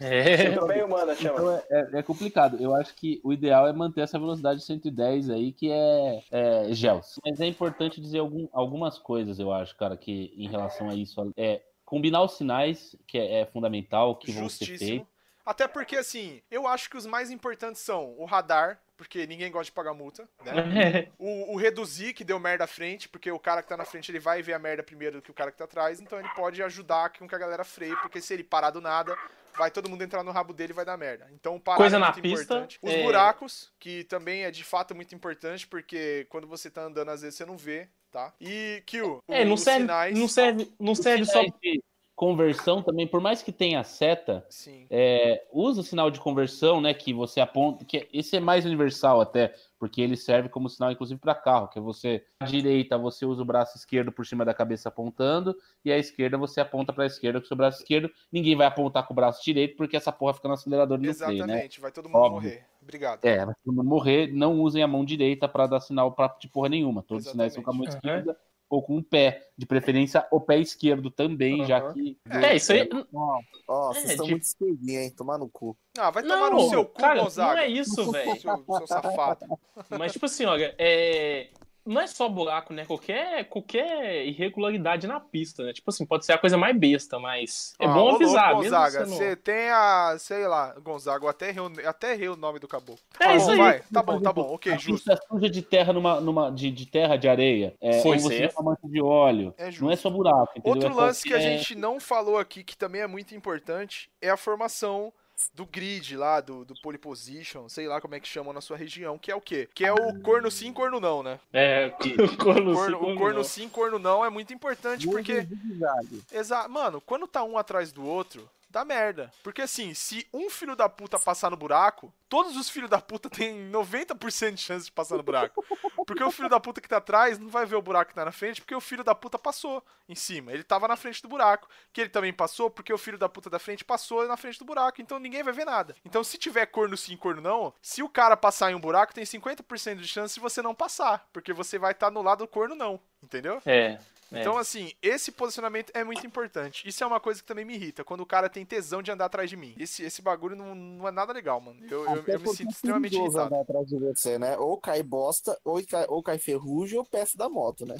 É. Bem humana, chama. Então é, é- é complicado. Eu acho que o ideal é manter essa velocidade de 110 aí, que é, é gels. Mas é importante dizer algum- algumas coisas, eu acho, cara, que em relação a isso. É combinar os sinais, que é, é fundamental, que vão ser Justíssimo. feitos. Até porque, assim, eu acho que os mais importantes são o radar, porque ninguém gosta de pagar multa, né? O, o reduzir, que deu merda à frente, porque o cara que tá na frente ele vai ver a merda primeiro do que o cara que tá atrás, então ele pode ajudar com que a galera freie, porque se ele parar do nada, vai todo mundo entrar no rabo dele e vai dar merda. Então parar Coisa é na muito pista, importante. Os é- buracos, que também é de fato muito importante, porque quando você tá andando, às vezes você não vê, tá? E, Kill, É, não os serve, sinais... não serve, não serve só. De conversão também, por mais que tenha seta, é, usa o sinal de conversão, né? Que você aponta. que Esse é mais universal até, porque ele serve como sinal, inclusive, para carro, que é você à direita você usa o braço esquerdo por cima da cabeça apontando, e à esquerda você aponta para a esquerda com o seu braço esquerdo. Ninguém vai apontar com o braço direito, porque essa porra fica no acelerador play, né? Exatamente, vai todo mundo Óbvio. morrer. Obrigado. É, vai todo mundo morrer, não usem a mão direita para dar sinal pra, de porra nenhuma. Todos os sinais são com a mão Exatamente. esquerda ou com o pé. De preferência, o pé esquerdo também, já Aham. que. É, isso aí. Ó, ó, É, vocês estão tipo- muito esquerdinhos, hein? Tomar no cu. Ah, vai tomar Não, no seu cu, cara, Gonzaga. não é isso, velho. Seu, seu safado. Mas, tipo assim, olha, é... não é só buraco, né? Qualquer, qualquer irregularidade na pista, né? Tipo assim, pode ser a coisa mais besta, mas é Ah, bom ô, avisar. louco, mesmo Gonzaga, você tem a. Sei lá, Gonzaga, eu até errei, o- até errei o nome do caboclo. É Tá isso bom, aí. vai. Tá bom, tá bom. Ok, a justo. pista suja de terra numa, numa de, de terra de areia. É, Foi ou você tem uma mancha de óleo. É justo. não é só buraco, entendeu? Outro É lance que a gente não falou aqui, que também é muito importante, é a formação do grid lá, do, do pole position, sei lá como é que chamam na sua região, que é o quê? Que é o corno sim, corno não, né? É, o corno, Corno- sim, o corno não. sim, corno não é muito importante, porque... Zigue-zague. Exa Mano, quando tá um atrás do outro, dá merda. Porque assim, se um filho da puta passar no buraco, todos os filhos da puta têm 90% de chance de passar no buraco. Porque o filho da puta que tá atrás não vai ver o buraco que tá na frente, porque o filho da puta passou em cima. Ele tava na frente do buraco. Que ele também passou, porque o filho da puta da frente passou na frente do buraco. Então ninguém vai ver nada. Então se tiver corno sim, corno não, se o cara passar em um buraco, tem 50% de chance de você não passar. Porque você vai estar no lado do corno não. Entendeu? É. é. Então, assim, esse posicionamento é muito importante. Isso é uma coisa que também me irrita, quando o cara tem tesão de andar atrás de mim. Esse, esse bagulho não, não é nada legal, mano. Eu, eu, eu me sinto é extremamente irritado. andar atrás de você, né? Ou cai bosta, ou cai, ou cai ferrugem, ou peça da moto, né?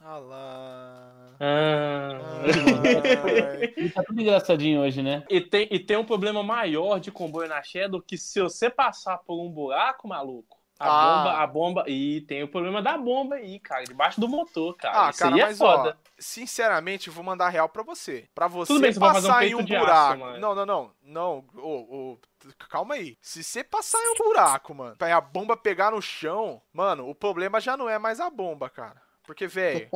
Ah lá. Ah. Ele tá tudo engraçadinho hoje, né? E tem, e tem um problema maior de comboio na Shadow que se você passar por um buraco, maluco, a Ah. bomba, a bomba. E tem o problema da bomba aí, cara, debaixo do motor, cara. Ah, Isso cara, aí é mas ó, foda. sinceramente, eu vou mandar real pra você. Pra você Tudo bem, você um passar em um aço, buraco. mano. não, não, não. Não, ô, ô, calma aí. Se você passar em um buraco, mano, pra a bomba pegar no chão, mano, o problema já não é mais a bomba, cara. Porque, velho,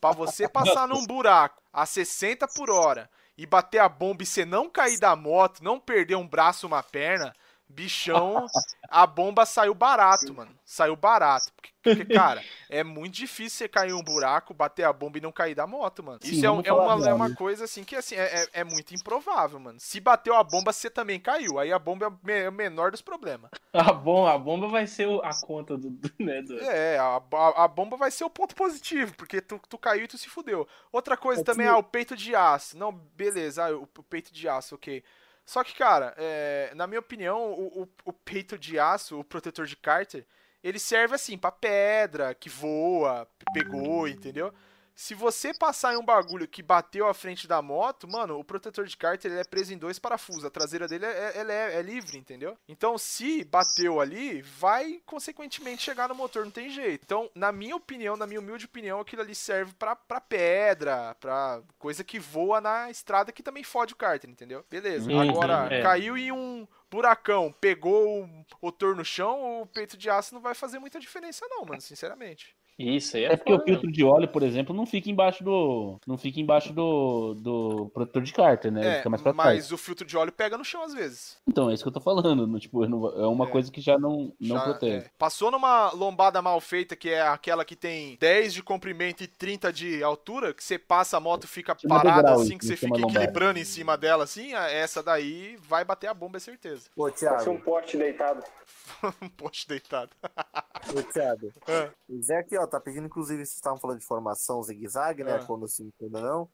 pra você passar num buraco a 60 por hora e bater a bomba e você não cair da moto, não perder um braço, uma perna, bichão, a bomba saiu barato, mano. Saiu barato. Porque, porque, cara, é muito difícil você cair em um buraco, bater a bomba e não cair da moto, mano. Sim, Isso é, é uma, é uma coisa assim que assim, é, é- é muito improvável, mano. Se bateu a bomba, você também caiu. Aí a bomba é o é menor dos problemas. A bomba, a bomba vai ser a conta do, do, né, do- É, a, a- a bomba vai ser o ponto positivo, porque tu, tu caiu e tu se fudeu. Outra coisa É também que- é o peito de aço. Não, beleza, ah, o, o peito de aço, ok. Só que, cara, é, na minha opinião, o, o- o peito de aço, o protetor de cárter, ele serve assim, pra pedra, que voa, pegou, entendeu? Se você passar em um bagulho que bateu à frente da moto, mano, o protetor de cárter ele é preso em dois parafusos. A traseira dele é, é- ela é, é livre, entendeu? Então, se bateu ali, vai consequentemente chegar no motor, não tem jeito. Então, na minha opinião, na minha humilde opinião, aquilo ali serve pra, pra pedra, pra coisa que voa na estrada que também fode o cárter, entendeu? Beleza. Uhum, Agora, é. caiu em um buracão, pegou o motor no chão, o peito de aço não vai fazer muita diferença, não, mano, sinceramente. Isso aí é, É porque o foda, mesmo. filtro de óleo, por exemplo, não fica embaixo do. Não fica embaixo do, do protetor de cárter, né? É, fica mais pra trás. mas o filtro de óleo pega no chão às vezes. Então, é isso que eu tô falando. não, Tipo, não- é uma É. coisa que já não, não Já, protege. é. Passou numa lombada mal feita, que é aquela que tem 10 de comprimento e 30 de altura, que você passa a moto fica Chama parada degrau, assim, que isso você fica lombada. equilibrando em cima dela assim, essa daí vai bater a bomba, é certeza. Ô, Vai ser um Thiago, poste deitado. um poste deitado. ô, Thiago. É. O Zé aqui, ó, tá pedindo, inclusive, vocês estavam falando de formação zigue-zague, né? É. Quando sim, quando não.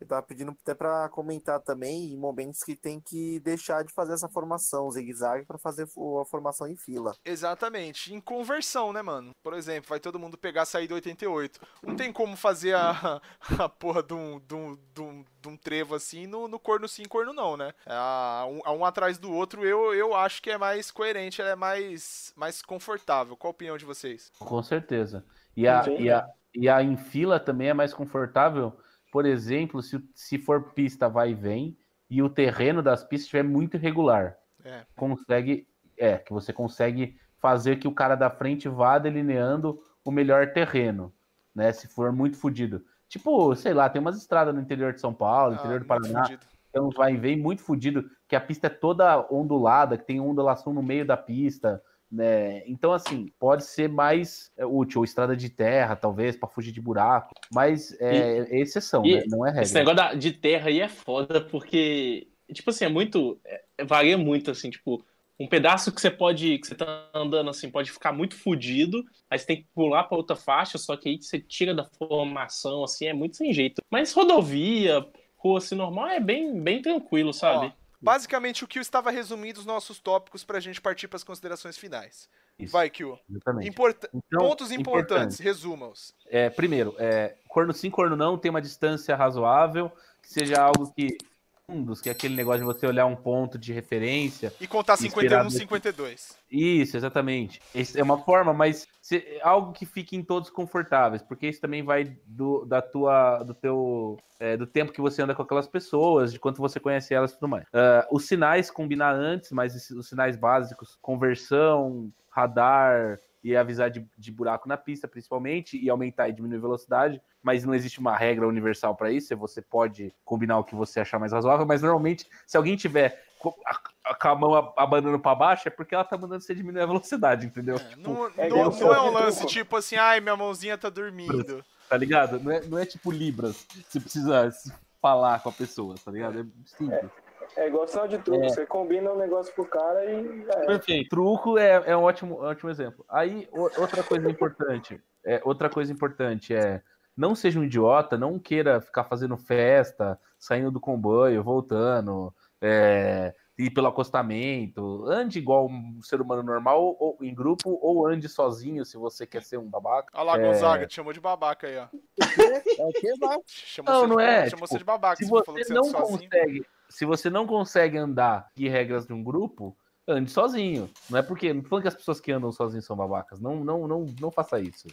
Ele tava pedindo até pra comentar também em momentos que tem que deixar de fazer essa formação zigue-zague pra fazer a formação em fila. Exatamente. Em conversão, né, mano? Por exemplo, vai todo mundo pegar a saída 88. Não tem como fazer a, a porra de um, de um, de um, de um trevo assim no, no corno sim, corno não, né? A, um, a um atrás do outro, eu, eu acho que é mais coerente, ela é mais, mais confortável. Qual a opinião de vocês? Com certeza. E a, Sim. e, a, e a em fila também é mais confortável. Por exemplo, se, se for pista vai e vem e o terreno das pistas estiver muito irregular. É. Consegue. É, que você consegue fazer que o cara da frente vá delineando o melhor terreno. Né? Se for muito fodido. Tipo, sei lá, tem umas estradas no interior de São Paulo, no interior do Ah, Paraná, fudido. uns vai e vem muito fudido, que a pista é toda ondulada, que tem ondulação no meio da pista, né? Então, assim, pode ser mais é, útil, ou estrada de terra, talvez, para fugir de buraco, mas é, é exceção, e né? Não é regra. Esse negócio da- de terra aí é foda, porque, tipo assim, é muito. é- varia muito, assim, tipo, um pedaço que você pode. que você tá andando assim, pode ficar muito fudido, aí você tem que pular pra outra faixa, só que aí você tira da formação, assim, é muito sem jeito. Mas rodovia, rua assim, normal, é bem, bem tranquilo, sabe? Ó, basicamente, o Kyo estava resumindo os nossos tópicos pra gente partir pras considerações finais. Isso, Vai, exatamente. Importa- Então, Pontos importantes, resuma-os. É, primeiro, é, corno sim, corno não, tem uma distância razoável, que seja algo que. Fundos, que é aquele negócio de você olhar um ponto de referência. E contar Inspirado 51, nesse- 52. Isso, exatamente. Esse é uma forma, mas se- algo que fiquem todos confortáveis, porque isso também vai do, da tua, do teu, é, do tempo que você anda com aquelas pessoas, de quanto você conhece elas e tudo mais. Ah, os sinais combinar antes, mas os sinais básicos, conversão, radar e avisar de, de buraco na pista, principalmente, e aumentar e diminuir a velocidade, mas não existe uma regra universal para isso, você pode combinar o que você achar mais razoável, mas normalmente, se alguém tiver com a mão abanando para baixo, é porque ela tá mandando você diminuir a velocidade, entendeu? É, não, é não- não é um lance truco. tipo assim, ai, minha mãozinha tá dormindo. Tá ligado? Não é, não é tipo Libras, você precisa falar com a pessoa, tá ligado? É simples. É igual sinal de truque. É. Você combina um negócio pro cara e. já é. Perfeito. Truco é, é um ótimo, ótimo exemplo. Aí, o- outra coisa importante, é, outra coisa importante é não seja um idiota, não queira ficar fazendo festa, saindo do comboio, voltando, é, ir pelo acostamento. Ande igual um ser humano normal, ou em grupo, ou ande sozinho se você quer ser um babaca. Olha lá, É. Gonzaga, te chamou de babaca aí, ó. É o que vai? Chamou Não, você não de, é, Chamou tipo, você de babaca, Se você falou que você não sozinho. Se você não consegue andar e regras de um grupo, ande sozinho. Não é porque, não falando que as pessoas que andam sozinhos são babacas. Não, não, não, não faça isso.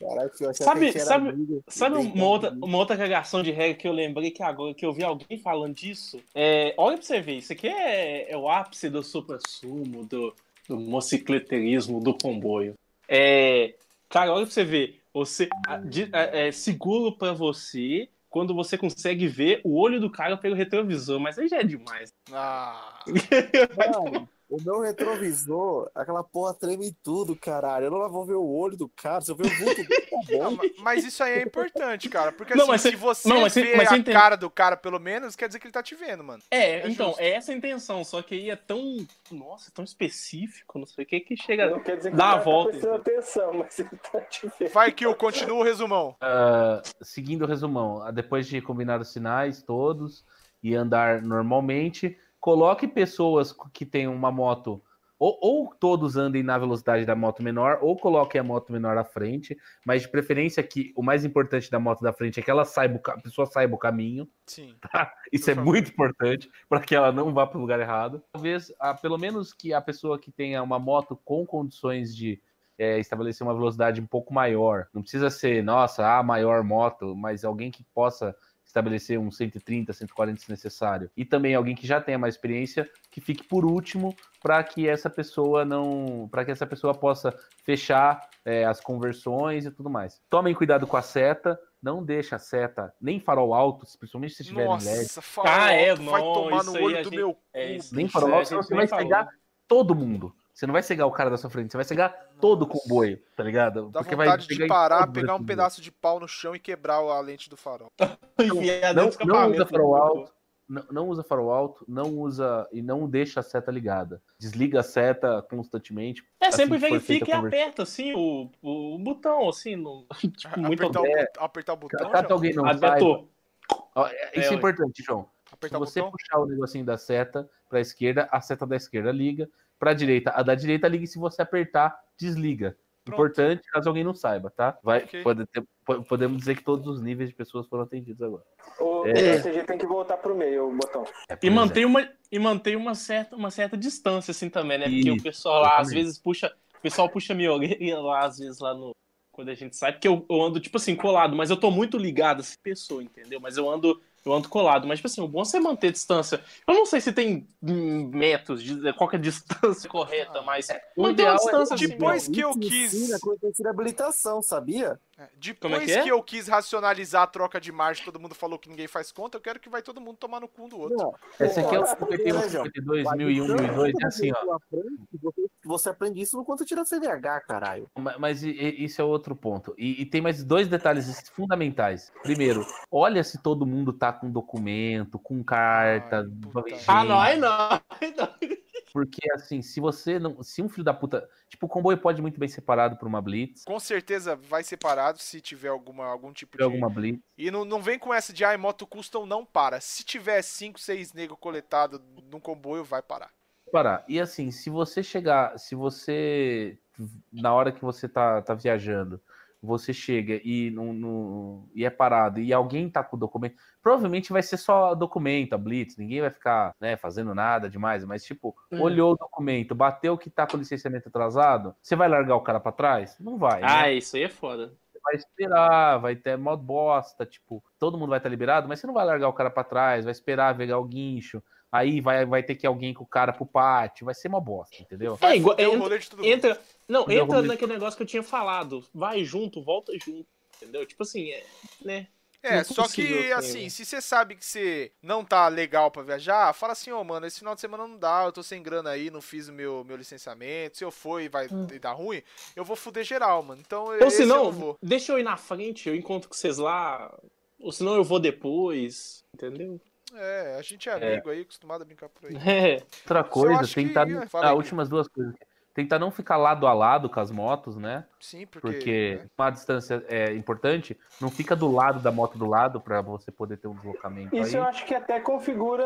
Eu achava Sabe- a sabe- amigo. Sabe uma outra, uma outra cagação de regra que eu lembrei que agora que eu vi alguém falando disso? É, olha pra você ver, isso aqui é, é o ápice do supra-sumo, do, do motocicleterismo, do comboio. É, cara, olha pra você ver, você a- de- é, é seguro pra você quando você consegue ver o olho do cara pelo retrovisor, mas aí já é demais. Ah, Mano, o meu retrovisor, aquela porra treme tudo, caralho. Eu não vou ver o olho do cara, se eu ver o vulto dele, tá não, bom. ma- mas isso aí é importante, cara. Porque Não, assim, mas se você- não, mas você- vê mas você a entende. cara do cara, pelo menos, quer dizer que ele tá te vendo, mano. É, É então, justo. é essa a intenção, só que aí é tão, nossa, tão específico, não sei o que, que Não chega... quer dizer que Dá o a volta, tá prestando atenção, mas ele tá te vendo. Vai, Kill, continua o resumão. Ah, seguindo o resumão, ah, depois de combinar os sinais todos e andar normalmente, coloque pessoas que tenham uma moto, ou, ou todos andem na velocidade da moto menor, ou coloque a moto menor à frente, mas de preferência que o mais importante da moto da frente é que ela saiba, a pessoa saiba o caminho. Sim. Isso Por é favor. muito importante para que ela não vá para o lugar errado. Talvez, ah, pelo menos que a pessoa que tenha uma moto com condições de é, estabelecer uma velocidade um pouco maior, não precisa ser, nossa, a maior moto, mas alguém que possa estabelecer um 130, 140 se necessário. E também alguém que já tenha mais experiência, que fique por último para que essa pessoa não, para que essa pessoa possa fechar é, as conversões e tudo mais. Tomem cuidado com a seta, não deixa a seta nem farol alto, principalmente se estiver em LED. Nossa, farol Ah, é, alto, vai não, tomar isso no aí olho do gente- meu é isso. Nem farol alto, senão você vai falou. cegar todo mundo. Você não vai cegar o cara da sua frente, você vai cegar todo o comboio, tá ligado? Dá Porque vai vontade de chegar em parar, pegar um pedaço de pau no chão e quebrar a lente do farol. Não, do não usa farol alto, não, não usa farol alto, não usa e não deixa a seta ligada. Desliga a seta constantemente. É, sempre assim feita verifica e aperta, assim, o, o, o botão, assim, no, tipo, muito apertar, o, É. apertar o botão, Caso já? alguém não Apertou. ó, é- isso é ué. importante, João. Se Apertar o você botão? puxar o negocinho da seta para a esquerda, a seta da esquerda liga. Para a direita, a da direita liga e se você apertar, desliga. Pronto. Importante, caso alguém não saiba, tá? Vai, Ok. pode ter- po- podemos dizer que todos os níveis de pessoas foram atendidos agora. O É. SG tem que voltar pro meio, o botão. É, E exemplo. mantém uma, e mantém uma, certa, uma certa distância, assim, também, né? Porque o pessoal lá, às vezes, puxa. O pessoal puxa minha orelha lá, às vezes, lá no. Quando a gente sai, porque eu, eu ando, tipo assim, colado, mas eu tô muito ligado a essa pessoa, entendeu? Mas eu ando, eu ando colado. Mas, tipo assim, o bom é você manter a distância. Eu não sei se tem métodos, de, qual que é a distância correta, mas o manter uma ideal é- distância assim, Depois meu. que eu Isso quis. que tirar habilitação, sabia? Depois Como é que é? eu quis racionalizar a troca de marcha, todo mundo falou que ninguém faz conta, eu quero que vai todo mundo tomar no cu um do outro. Não, Esse aqui é o Ó, 51, vejam, 52, vai 1001, tanto 1002, é que assim, ó. você aprende, Você, você aprende isso no quanto tira CDH, caralho. Ma- Mas i- isso é outro ponto. E, e tem mais dois detalhes fundamentais. Primeiro, olha se todo mundo tá com documento, com carta. Ai, puta. vigente. Ah, nós não. Porque, assim, se você não. Se um filho da puta. Tipo, o comboio pode muito bem ser parado por uma blitz. Com certeza vai separado se tiver alguma, algum tipo de. alguma blitz. E não, não vem com essa de, ai, moto custom não para. Se tiver 5, 6 negros coletados num comboio, vai parar. Parar. E assim, se você chegar. Se você. Na hora que você tá, tá viajando, você chega e, não, não- e é parado e alguém tá com o documento. Provavelmente vai ser só documento, a blitz. Ninguém vai ficar né, fazendo nada demais. Mas, tipo, Hum. olhou o documento, bateu que tá com licenciamento atrasado. Você vai largar o cara pra trás? Não vai. né? Ah, isso aí é foda. vai esperar, vai ter mó bosta, tipo, todo mundo vai estar liberado, mas você não vai largar o cara pra trás, vai esperar pegar o guincho, aí vai, vai ter que ir alguém com o cara pro pátio, vai ser uma bosta, entendeu? É igual. O Entra, entra- não, Deu entra rolê. naquele negócio que eu tinha falado. Vai junto, volta junto. Entendeu? Tipo assim, é, né? É, Não só possível, que, assim, assim, né? se você sabe que você não tá legal pra viajar, fala assim, ô, mano, esse final de semana não dá, eu tô sem grana aí, não fiz o meu, meu licenciamento, se eu for e vai e dar ruim, eu vou fuder geral, mano. Então, Ou esse se eu não não, vou. deixa eu ir na frente, eu encontro com vocês lá. Ou senão eu vou depois. Entendeu? É, a gente é amigo aí, acostumado a brincar por aí. É. Outra coisa, que- tentar. é, fala ah, aí. últimas duas coisas. Tentar não ficar lado a lado com as motos, né? Sim, porque... Porque né? uma distância é importante, não fica do lado da moto do lado pra você poder ter um deslocamento Isso eu aí. acho que até configura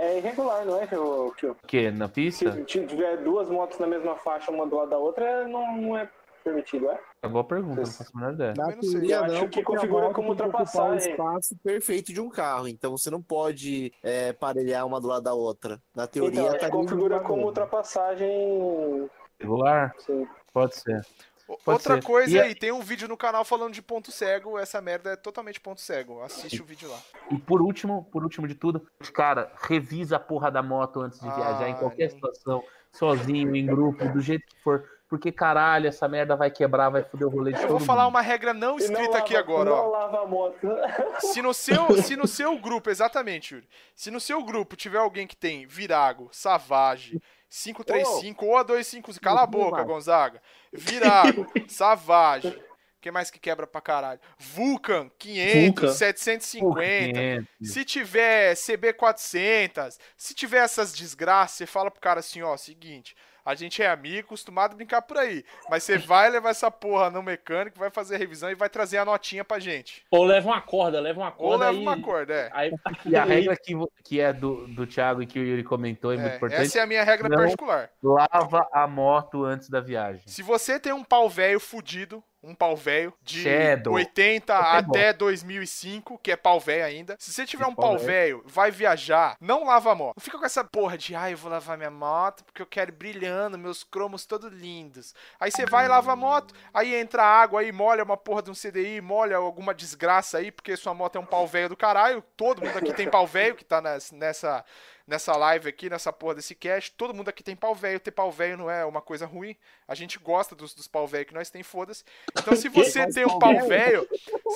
é irregular, não é, Kio? Porque na pista, Se tiver duas motos na mesma faixa, uma do lado da outra, não, não é permitido, é? é boa pergunta, não faço a menor ideia. Na Também não sei. teoria acho não, que configura moto como ocupar o ultrapassagem. espaço perfeito de um carro. Então você não pode é, parelhar uma do lado da outra. Na teoria Então, tá configura como ultrapassagem. Regular? Sim. Pode ser. Pode Outra ser. coisa E a- aí, tem um vídeo no canal falando de ponto cego, essa merda é totalmente ponto cego. Assiste o vídeo lá. E por último, por último de tudo, cara, revisa a porra da moto antes de Ah, viajar em qualquer não. situação, sozinho, em grupo, do jeito que for. Porque, caralho, essa merda vai quebrar, vai foder o rolê de Eu todo vou falar mundo. uma regra não E não escrita aqui lava- agora, não ó. lava a moto. Se no seu, se no seu grupo, exatamente, Yuri. Se no seu grupo tiver alguém que tem Virago, Savage, 535 ou a 255, cala a boca. Gonzaga. Virago, Savage. Quem mais que quebra pra caralho? Vulcan, 500, Vulcan. 750. Pô, Se tiver CB400, se tiver essas desgraças, você fala pro cara assim, ó, seguinte, a gente é amigo, acostumado a brincar por aí, mas você vai levar essa porra no mecânico, vai fazer a revisão e vai trazer a notinha pra gente. Ou leva uma corda, leva uma Ou corda. leva e- uma corda, é. Aí, E a regra que, que é do, do Thiago e que o Yuri comentou é, muito É, importante: essa é a minha regra particular. lava a moto antes da viagem. Se você tem um pau velho fudido, um pau velho de Shadow. 80 Até até 2005, que é pau velho ainda. Se você tiver um pau velho, vai viajar, não lava a moto. Não fica com essa porra de, ah, eu vou lavar minha moto porque eu quero brilhando, meus cromos todos lindos. Aí você vai e lava a moto, aí entra água aí, molha uma porra de um CDI, molha alguma desgraça aí, porque sua moto é um pau velho do caralho. Todo mundo aqui tem pau velho que tá nessa, nessa, live aqui, nessa porra desse cast. Todo mundo aqui tem pau velho. Ter pau velho não é uma coisa ruim. A gente gosta dos, dos pau velho que nós tem, foda-se. Então se você tem um pau velho,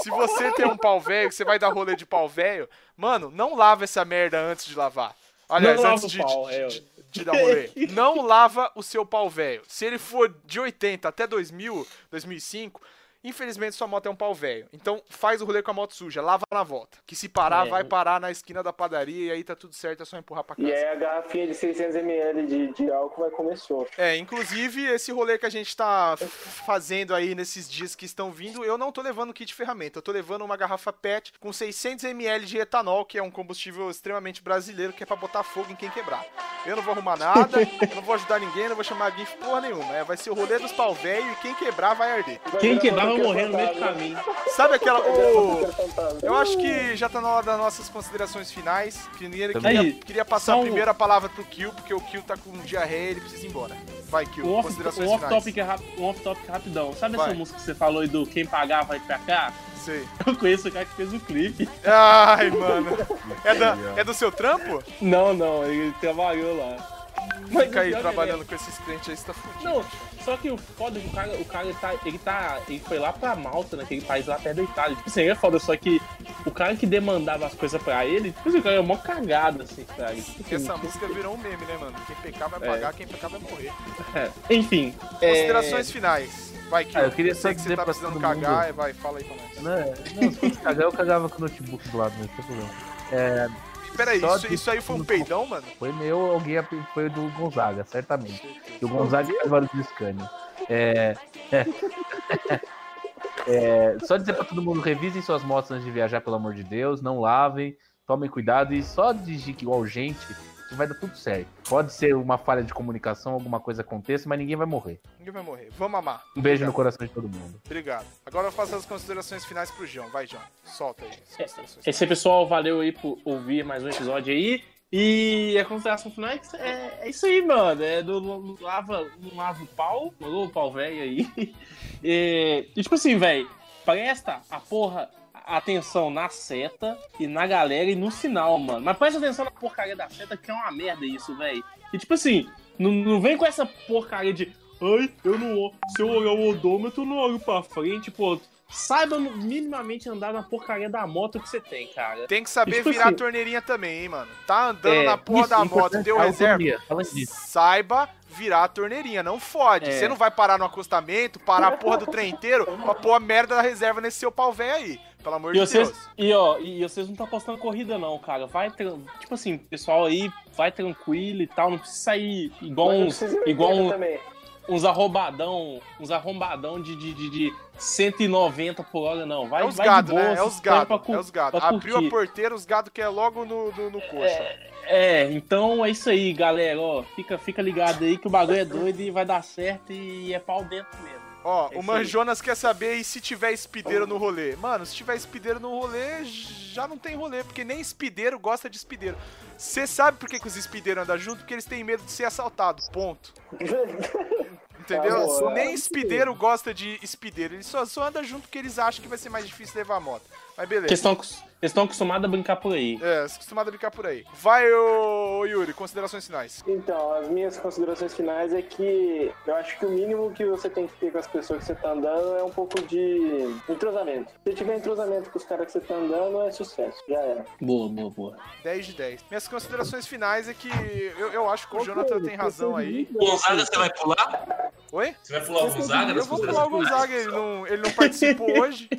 se você tem um pau velho, que você vai dar rolê de pau velho, mano, não lava essa merda antes de lavar. Aliás, Não lava antes o de, pau, de- é, de- de dar rolê. Não lava o seu pau velho. Se ele for de 80 até 2000, 2005, infelizmente sua moto é um pau velho. Então faz o rolê com a moto suja, lava na volta. Que se parar, É. vai parar na esquina da padaria e aí tá tudo certo, é só empurrar pra casa. E aí a garrafinha de 600ml de, de álcool vai comer sopro. É, inclusive esse rolê que a gente tá fazendo aí nesses dias que estão vindo, eu não tô levando kit ferramenta, eu tô levando uma garrafa PET com 600ml de etanol, que é um combustível extremamente brasileiro, que é pra botar fogo em quem quebrar. Eu não vou arrumar nada, eu não vou ajudar ninguém, não vou chamar GIF porra nenhuma. É, vai ser o rolê dos pau velho e quem quebrar vai arder. Quem quebrar motoqueiro morrer no meio do caminho. Sabe aquela. Fantasma. eu acho que já tá na hora das nossas considerações finais. Primeiro, Também. queria, Aí, queria passar só a um- primeira palavra pro Kill, porque o Kill tá com diarreia e ele precisa ir embora. Vai, Kill, Um off- considerações um finais. off-topic rap- um off-topic rapidão. Sabe Vai. essa música que você falou aí do Quem Pagar Vai Pra Cá? Sei. Eu conheço o cara que fez o clipe. Ai, mano. É, da, é do seu trampo? Não, não, ele trabalhou lá. Mas Fica aí pior que trabalhando com esses clientes aí, você tá fudido. Não, só que o foda é que o cara, o cara tá, ele tá. Ele foi lá pra Malta, naquele país lá perto da Itália. Tipo assim, é foda, só que o cara que demandava as coisas pra ele, tipo assim, o cara é mó cagado, assim, cara. Tipo Porque assim, essa música virou um meme, né, mano? Quem pecar vai É. pagar, quem pecar vai morrer. é. Enfim. é, Considerações finais. Vai, Kio. Ah, eu queria sei só que você tá precisando cagar, mundo- vai, fala aí pra nós. Não, é- não, se fosse cagar, eu cagava com o notebook do lado, não tem problema. É, Peraí, isso, de- isso aí foi um peidão, mano? foi meu, alguém foi do Gonzaga, certamente. E o Gonzaga é agora do Scania. É, é, só dizer pra todo mundo, revisem suas motos antes de viajar, pelo amor de Deus, não lavem, tomem cuidado e só dirigir igual gente, vai dar tudo certo. Pode ser uma falha de comunicação, alguma coisa aconteça, mas ninguém vai morrer. Ninguém vai morrer. Vamos amar. Um beijo no Obrigado. coração de todo mundo. Obrigado. Agora eu faço as considerações finais pro João. Vai, João. Solta aí. as É, Esse aí, pessoal, valeu aí por ouvir mais um episódio aí. E a consideração final é, é, é isso aí, mano. É do do lava, não lava o pau, mandou o pau velho aí. E, e, tipo assim, velho, presta a porra atenção na seta e na galera e no sinal, mano. Mas presta atenção na porcaria da seta, que é uma merda isso, velho. E tipo assim, não, não vem com essa porcaria de. Ai, eu não. Se eu olhar o odômetro, eu não olho pra frente, pô. Saiba minimamente andar na porcaria da moto que você tem, cara. Tem que saber Tipo virar a assim- torneirinha também, hein, mano. Tá andando É, na porra da moto, importante, deu a reserva. Saiba virar a torneirinha, não fode. É. Você não vai parar no acostamento, parar a porra do trem inteiro pra pôr a merda da reserva nesse seu pau velho aí. Pelo amor E de vocês, Deus. e, ó, e vocês não estão postando corrida, não, cara. Vai, tipo assim, pessoal aí, vai tranquilo e tal. Não precisa sair igual uns, igual 80 um- uns arrombadão, uns arrombadão de, de, de, de 190 por hora, não. Vai, É os vai gado, de boa, né? É os expõe gado. pra cu- É os gado. Abriu a porteira, os gado quer logo no, no, no coxa. É, então é isso aí, galera. Ó, fica, fica ligado aí que o bagulho é doido e vai dar certo e é pau dentro mesmo. Ó, É o Manjonas quer saber e se tiver espideiro no rolê. Mano, se tiver espideiro no rolê, já não tem rolê, porque nem espideiro gosta de espideiro. Você sabe por que, que os espideiros andam junto? Porque eles têm medo de ser assaltados. Ponto. Entendeu? Ah, boa. nem espideiro gosta de espideiro. Eles só, só andam junto porque eles acham que vai ser mais difícil levar a moto. Mas beleza. Porque eles estão acostumados a brincar por aí. É, se acostumado a brincar por aí. Vai, ô Yuri, considerações finais. Então, as minhas considerações finais é que eu acho que o mínimo que você tem que ter com as pessoas que você tá andando é um pouco de entrosamento. Se tiver entrosamento com os caras que você tá andando, é sucesso. Já era. Boa, boa, boa. 10 de 10. Minhas considerações finais é que eu, eu acho que o Jonathan tem razão aí. Gonzaga, você vai pular? Oi? Você vai pular o Gonzaga Eu vou pular o? Gonzaga, ele não, ele não participou hoje.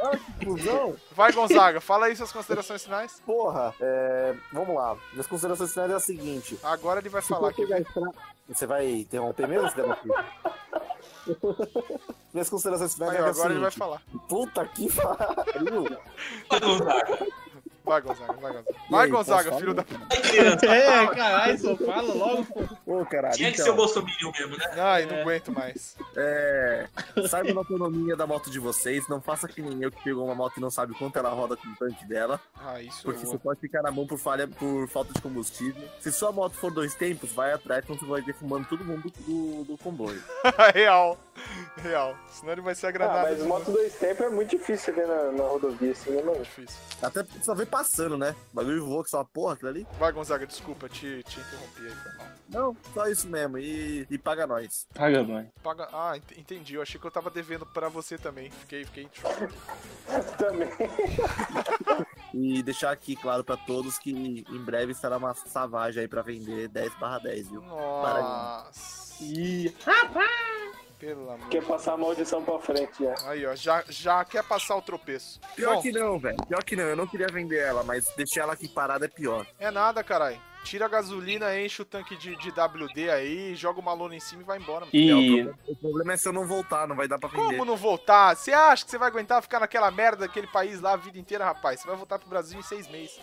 Olha que inclusão. Vai, Gonzaga, fala aí suas considerações finais. Porra, é, vamos lá. Minhas considerações finais é a seguinte. Agora ele vai Se falar for aqui. pegar a estrada- Você vai interromper mesmo? Minhas considerações finais Aí, é ó, a agora ele vai seguinte. falar. Puta que pariu. Vai, Gonzaga. Vai, Gonzaga, vai, Gonzaga. Aí, Gonzaga, filho da. Vai, criança. É, caralho, só fala logo. Ô, caralho. Tinha que então, ser o Bolsonaro mesmo, né? Ai, não É. aguento mais. É, saiba da autonomia da moto de vocês. Não faça que nem eu que pegou uma moto e não sabe quanto ela roda com o tanque dela. Ah, isso Porque você pode ficar na mão por falha, por falta de combustível. Se sua moto for dois tempos, vai atrás, então você vai defumando todo mundo do, do comboio. Real. Real. Senão ele vai ser Ah, agradado. mas moto dois tempos é muito difícil ver na, na rodovia assim, né, mano? difícil. Até só vê passando, né? O bagulho voa que só uma porra aquilo ali. Vai, Gonzaga, desculpa, te, te interrompi aí, foi mal. Não, só isso mesmo. E, e paga nós. Paga, mãe. Paga... Ah, ent- entendi. Eu achei que eu tava devendo pra você também. Fiquei, fiquei em choque. Também. E deixar aqui claro pra todos que em breve estará uma Savage aí pra vender 10 barra 10, viu? Nossa. Ih, Pelo amor. Quer passar a maldição pra frente já. Aí, ó, já, já quer passar o tropeço. Pior Bom, que não, velho. Pior que não. Eu não queria vender ela, mas deixar ela aqui parada é pior. É nada, caralho. Tira a gasolina, enche o tanque de, de WD aí, joga uma lona em cima e vai embora. mano. E É, o, problema, o problema é se eu não voltar, não vai dar pra vender. Como não voltar? Você acha que você vai aguentar ficar naquela merda daquele país lá a vida inteira, rapaz? Você vai voltar pro Brasil em seis meses.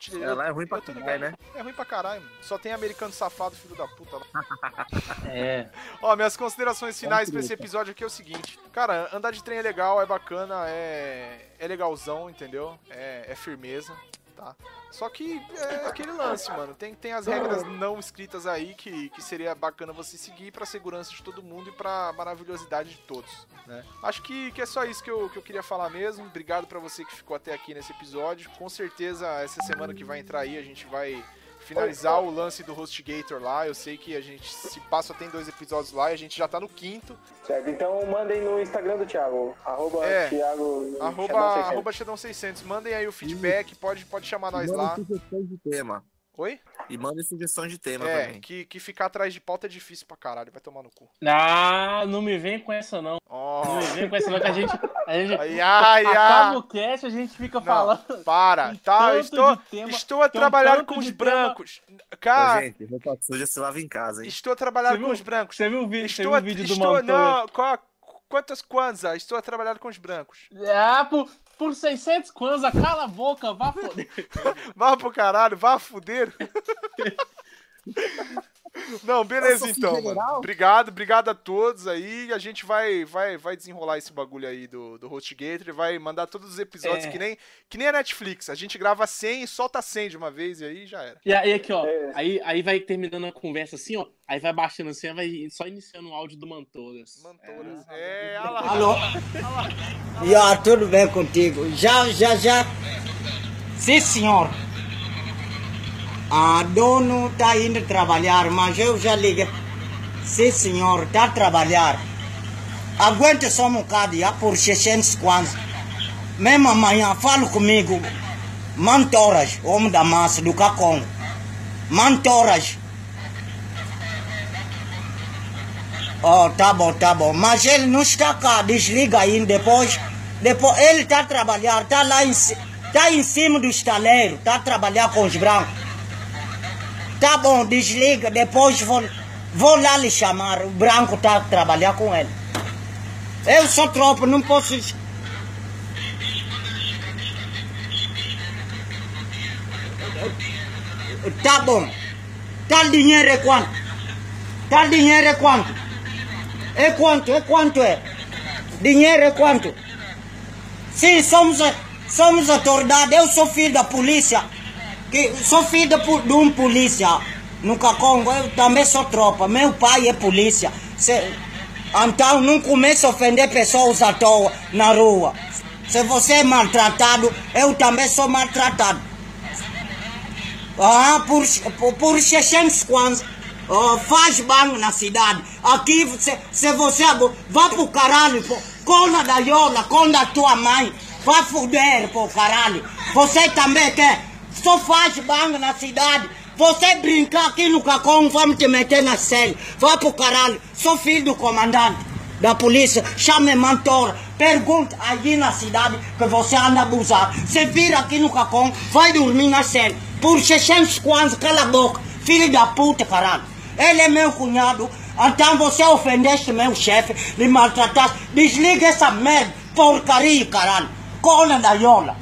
Te- Ela é ruim pra caralho, né? É ruim pra caralho, mano. Só tem americano safado, filho da puta lá. é. Ó, minhas considerações finais pra esse episódio aqui é o seguinte. Cara, andar de trem é legal, é bacana, é, é legalzão, entendeu? É, é firmeza, tá? Só que é aquele lance, mano. Tem, tem as regras não escritas aí que, que seria bacana você seguir pra segurança de todo mundo e pra maravilhosidade de todos, né? Acho que, que é só isso que eu, que eu queria falar mesmo. Obrigado pra você que ficou até aqui nesse episódio. Com certeza, essa semana que vai entrar aí, a gente vai finalizar o lance do HostGator lá. Eu sei que a gente, se passa, tem dois episódios lá e a gente já tá no quinto. Certo, então mandem no Instagram do Thiago. Arroba É, Thiago. Arroba, Xadão 600. arroba Xadão600. Mandem aí o feedback, pode, pode chamar nós lá. Mandem sugestões de tema. Oi? E mandem sugestões de tema É, também. que, que ficar atrás de pauta é difícil pra caralho. Vai tomar no cu. Ah, não me vem com essa não. Ó. Não me vem com essa não, que a gente... A gente Ai, ai, acaba ai. o cast, a gente fica Não, falando... para, tá? Estou, de tema, estou a trabalhar com os de tema. brancos. Ô, Cara, gente, roupa suja se lava em casa, hein? estou a trabalhar com os brancos. Você viu o vídeo, você viu Estou, o vídeo do estou, Montoya? não, qual, quantas kwanzas? Estou a trabalhar com os brancos. Ah, por, por 600 kwanza, cala a boca, vá foder. Vá pro caralho, vá fuder. Não, beleza então, mano. Obrigado, obrigado a todos aí. A gente vai vai vai desenrolar esse bagulho aí do, do HostGator e vai mandar todos os episódios É. que, nem, que nem a Netflix. A gente grava 100 e solta 100 de uma vez e aí já era. E aí aqui, ó, É. aí, aí vai terminando a conversa assim, ó, aí vai baixando assim, aí vai só iniciando o áudio do Mantoras. Mantoras. É, olha lá. Alô? Já, tudo bem contigo? Já, já, já. Sim, senhor. A dono tá indo trabalhar, mas eu já liguei. Sim, senhor, tá a trabalhar. Aguenta só um bocado, já, por 600 kwanza. Mesmo amanhã, fala comigo. Mantoras, homem da massa, do Cacon. Mantoras. Oh, tá bom, tá bom. Mas ele não está cá, desliga aí depois. Depois ele está a trabalhar, está lá em, tá em cima do estaleiro, está a trabalhar com os brancos. Tá bom, desliga, depois vou, vou lá lhe chamar. O branco está a trabalhar com ele. Eu sou tropa, não posso. Tá bom. Tá dinheiro é quanto? Tá dinheiro é quanto? É quanto? É quanto é? Dinheiro é quanto? Sim, somos, somos autoridade. Eu sou filho da polícia. Que, sou filho po- de um polícia no Cacongo. Eu também sou tropa. Meu pai é polícia. Se- então não comece a ofender pessoas à toa na rua. Se você é maltratado, eu também sou maltratado. Ah, por, por, por 600 kwanza. Ah, faz banho na cidade. Aqui, se, se você vá pro caralho, pô. Cola da Yola, com da tua mãe. Vai fuder, pô, caralho. Você também quer? Só faz banho na cidade. Você brincar aqui no Cacom, vamos te meter na cela. Vá pro caralho. Sou filho do comandante da polícia. Chame Mantora. Pergunta aí na cidade que você anda abusado. Você vira aqui no Cacom, vai dormir na cela. Por 600 kwanza, cala a boca. Filho da puta, caralho. Ele é meu cunhado. Então você ofendeste meu chefe, me maltrataste. Desliga essa merda, porcaria, caralho. Cola da Yola.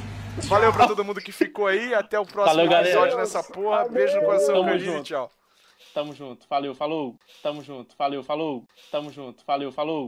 Valeu pra todo mundo que ficou aí. Até o próximo Valeu, galera. episódio nessa porra. Beijo no coração, Tamo perdido e junto. tchau. Tamo junto, valeu, falou. Tamo junto, valeu, falou. Tamo junto, valeu, falou.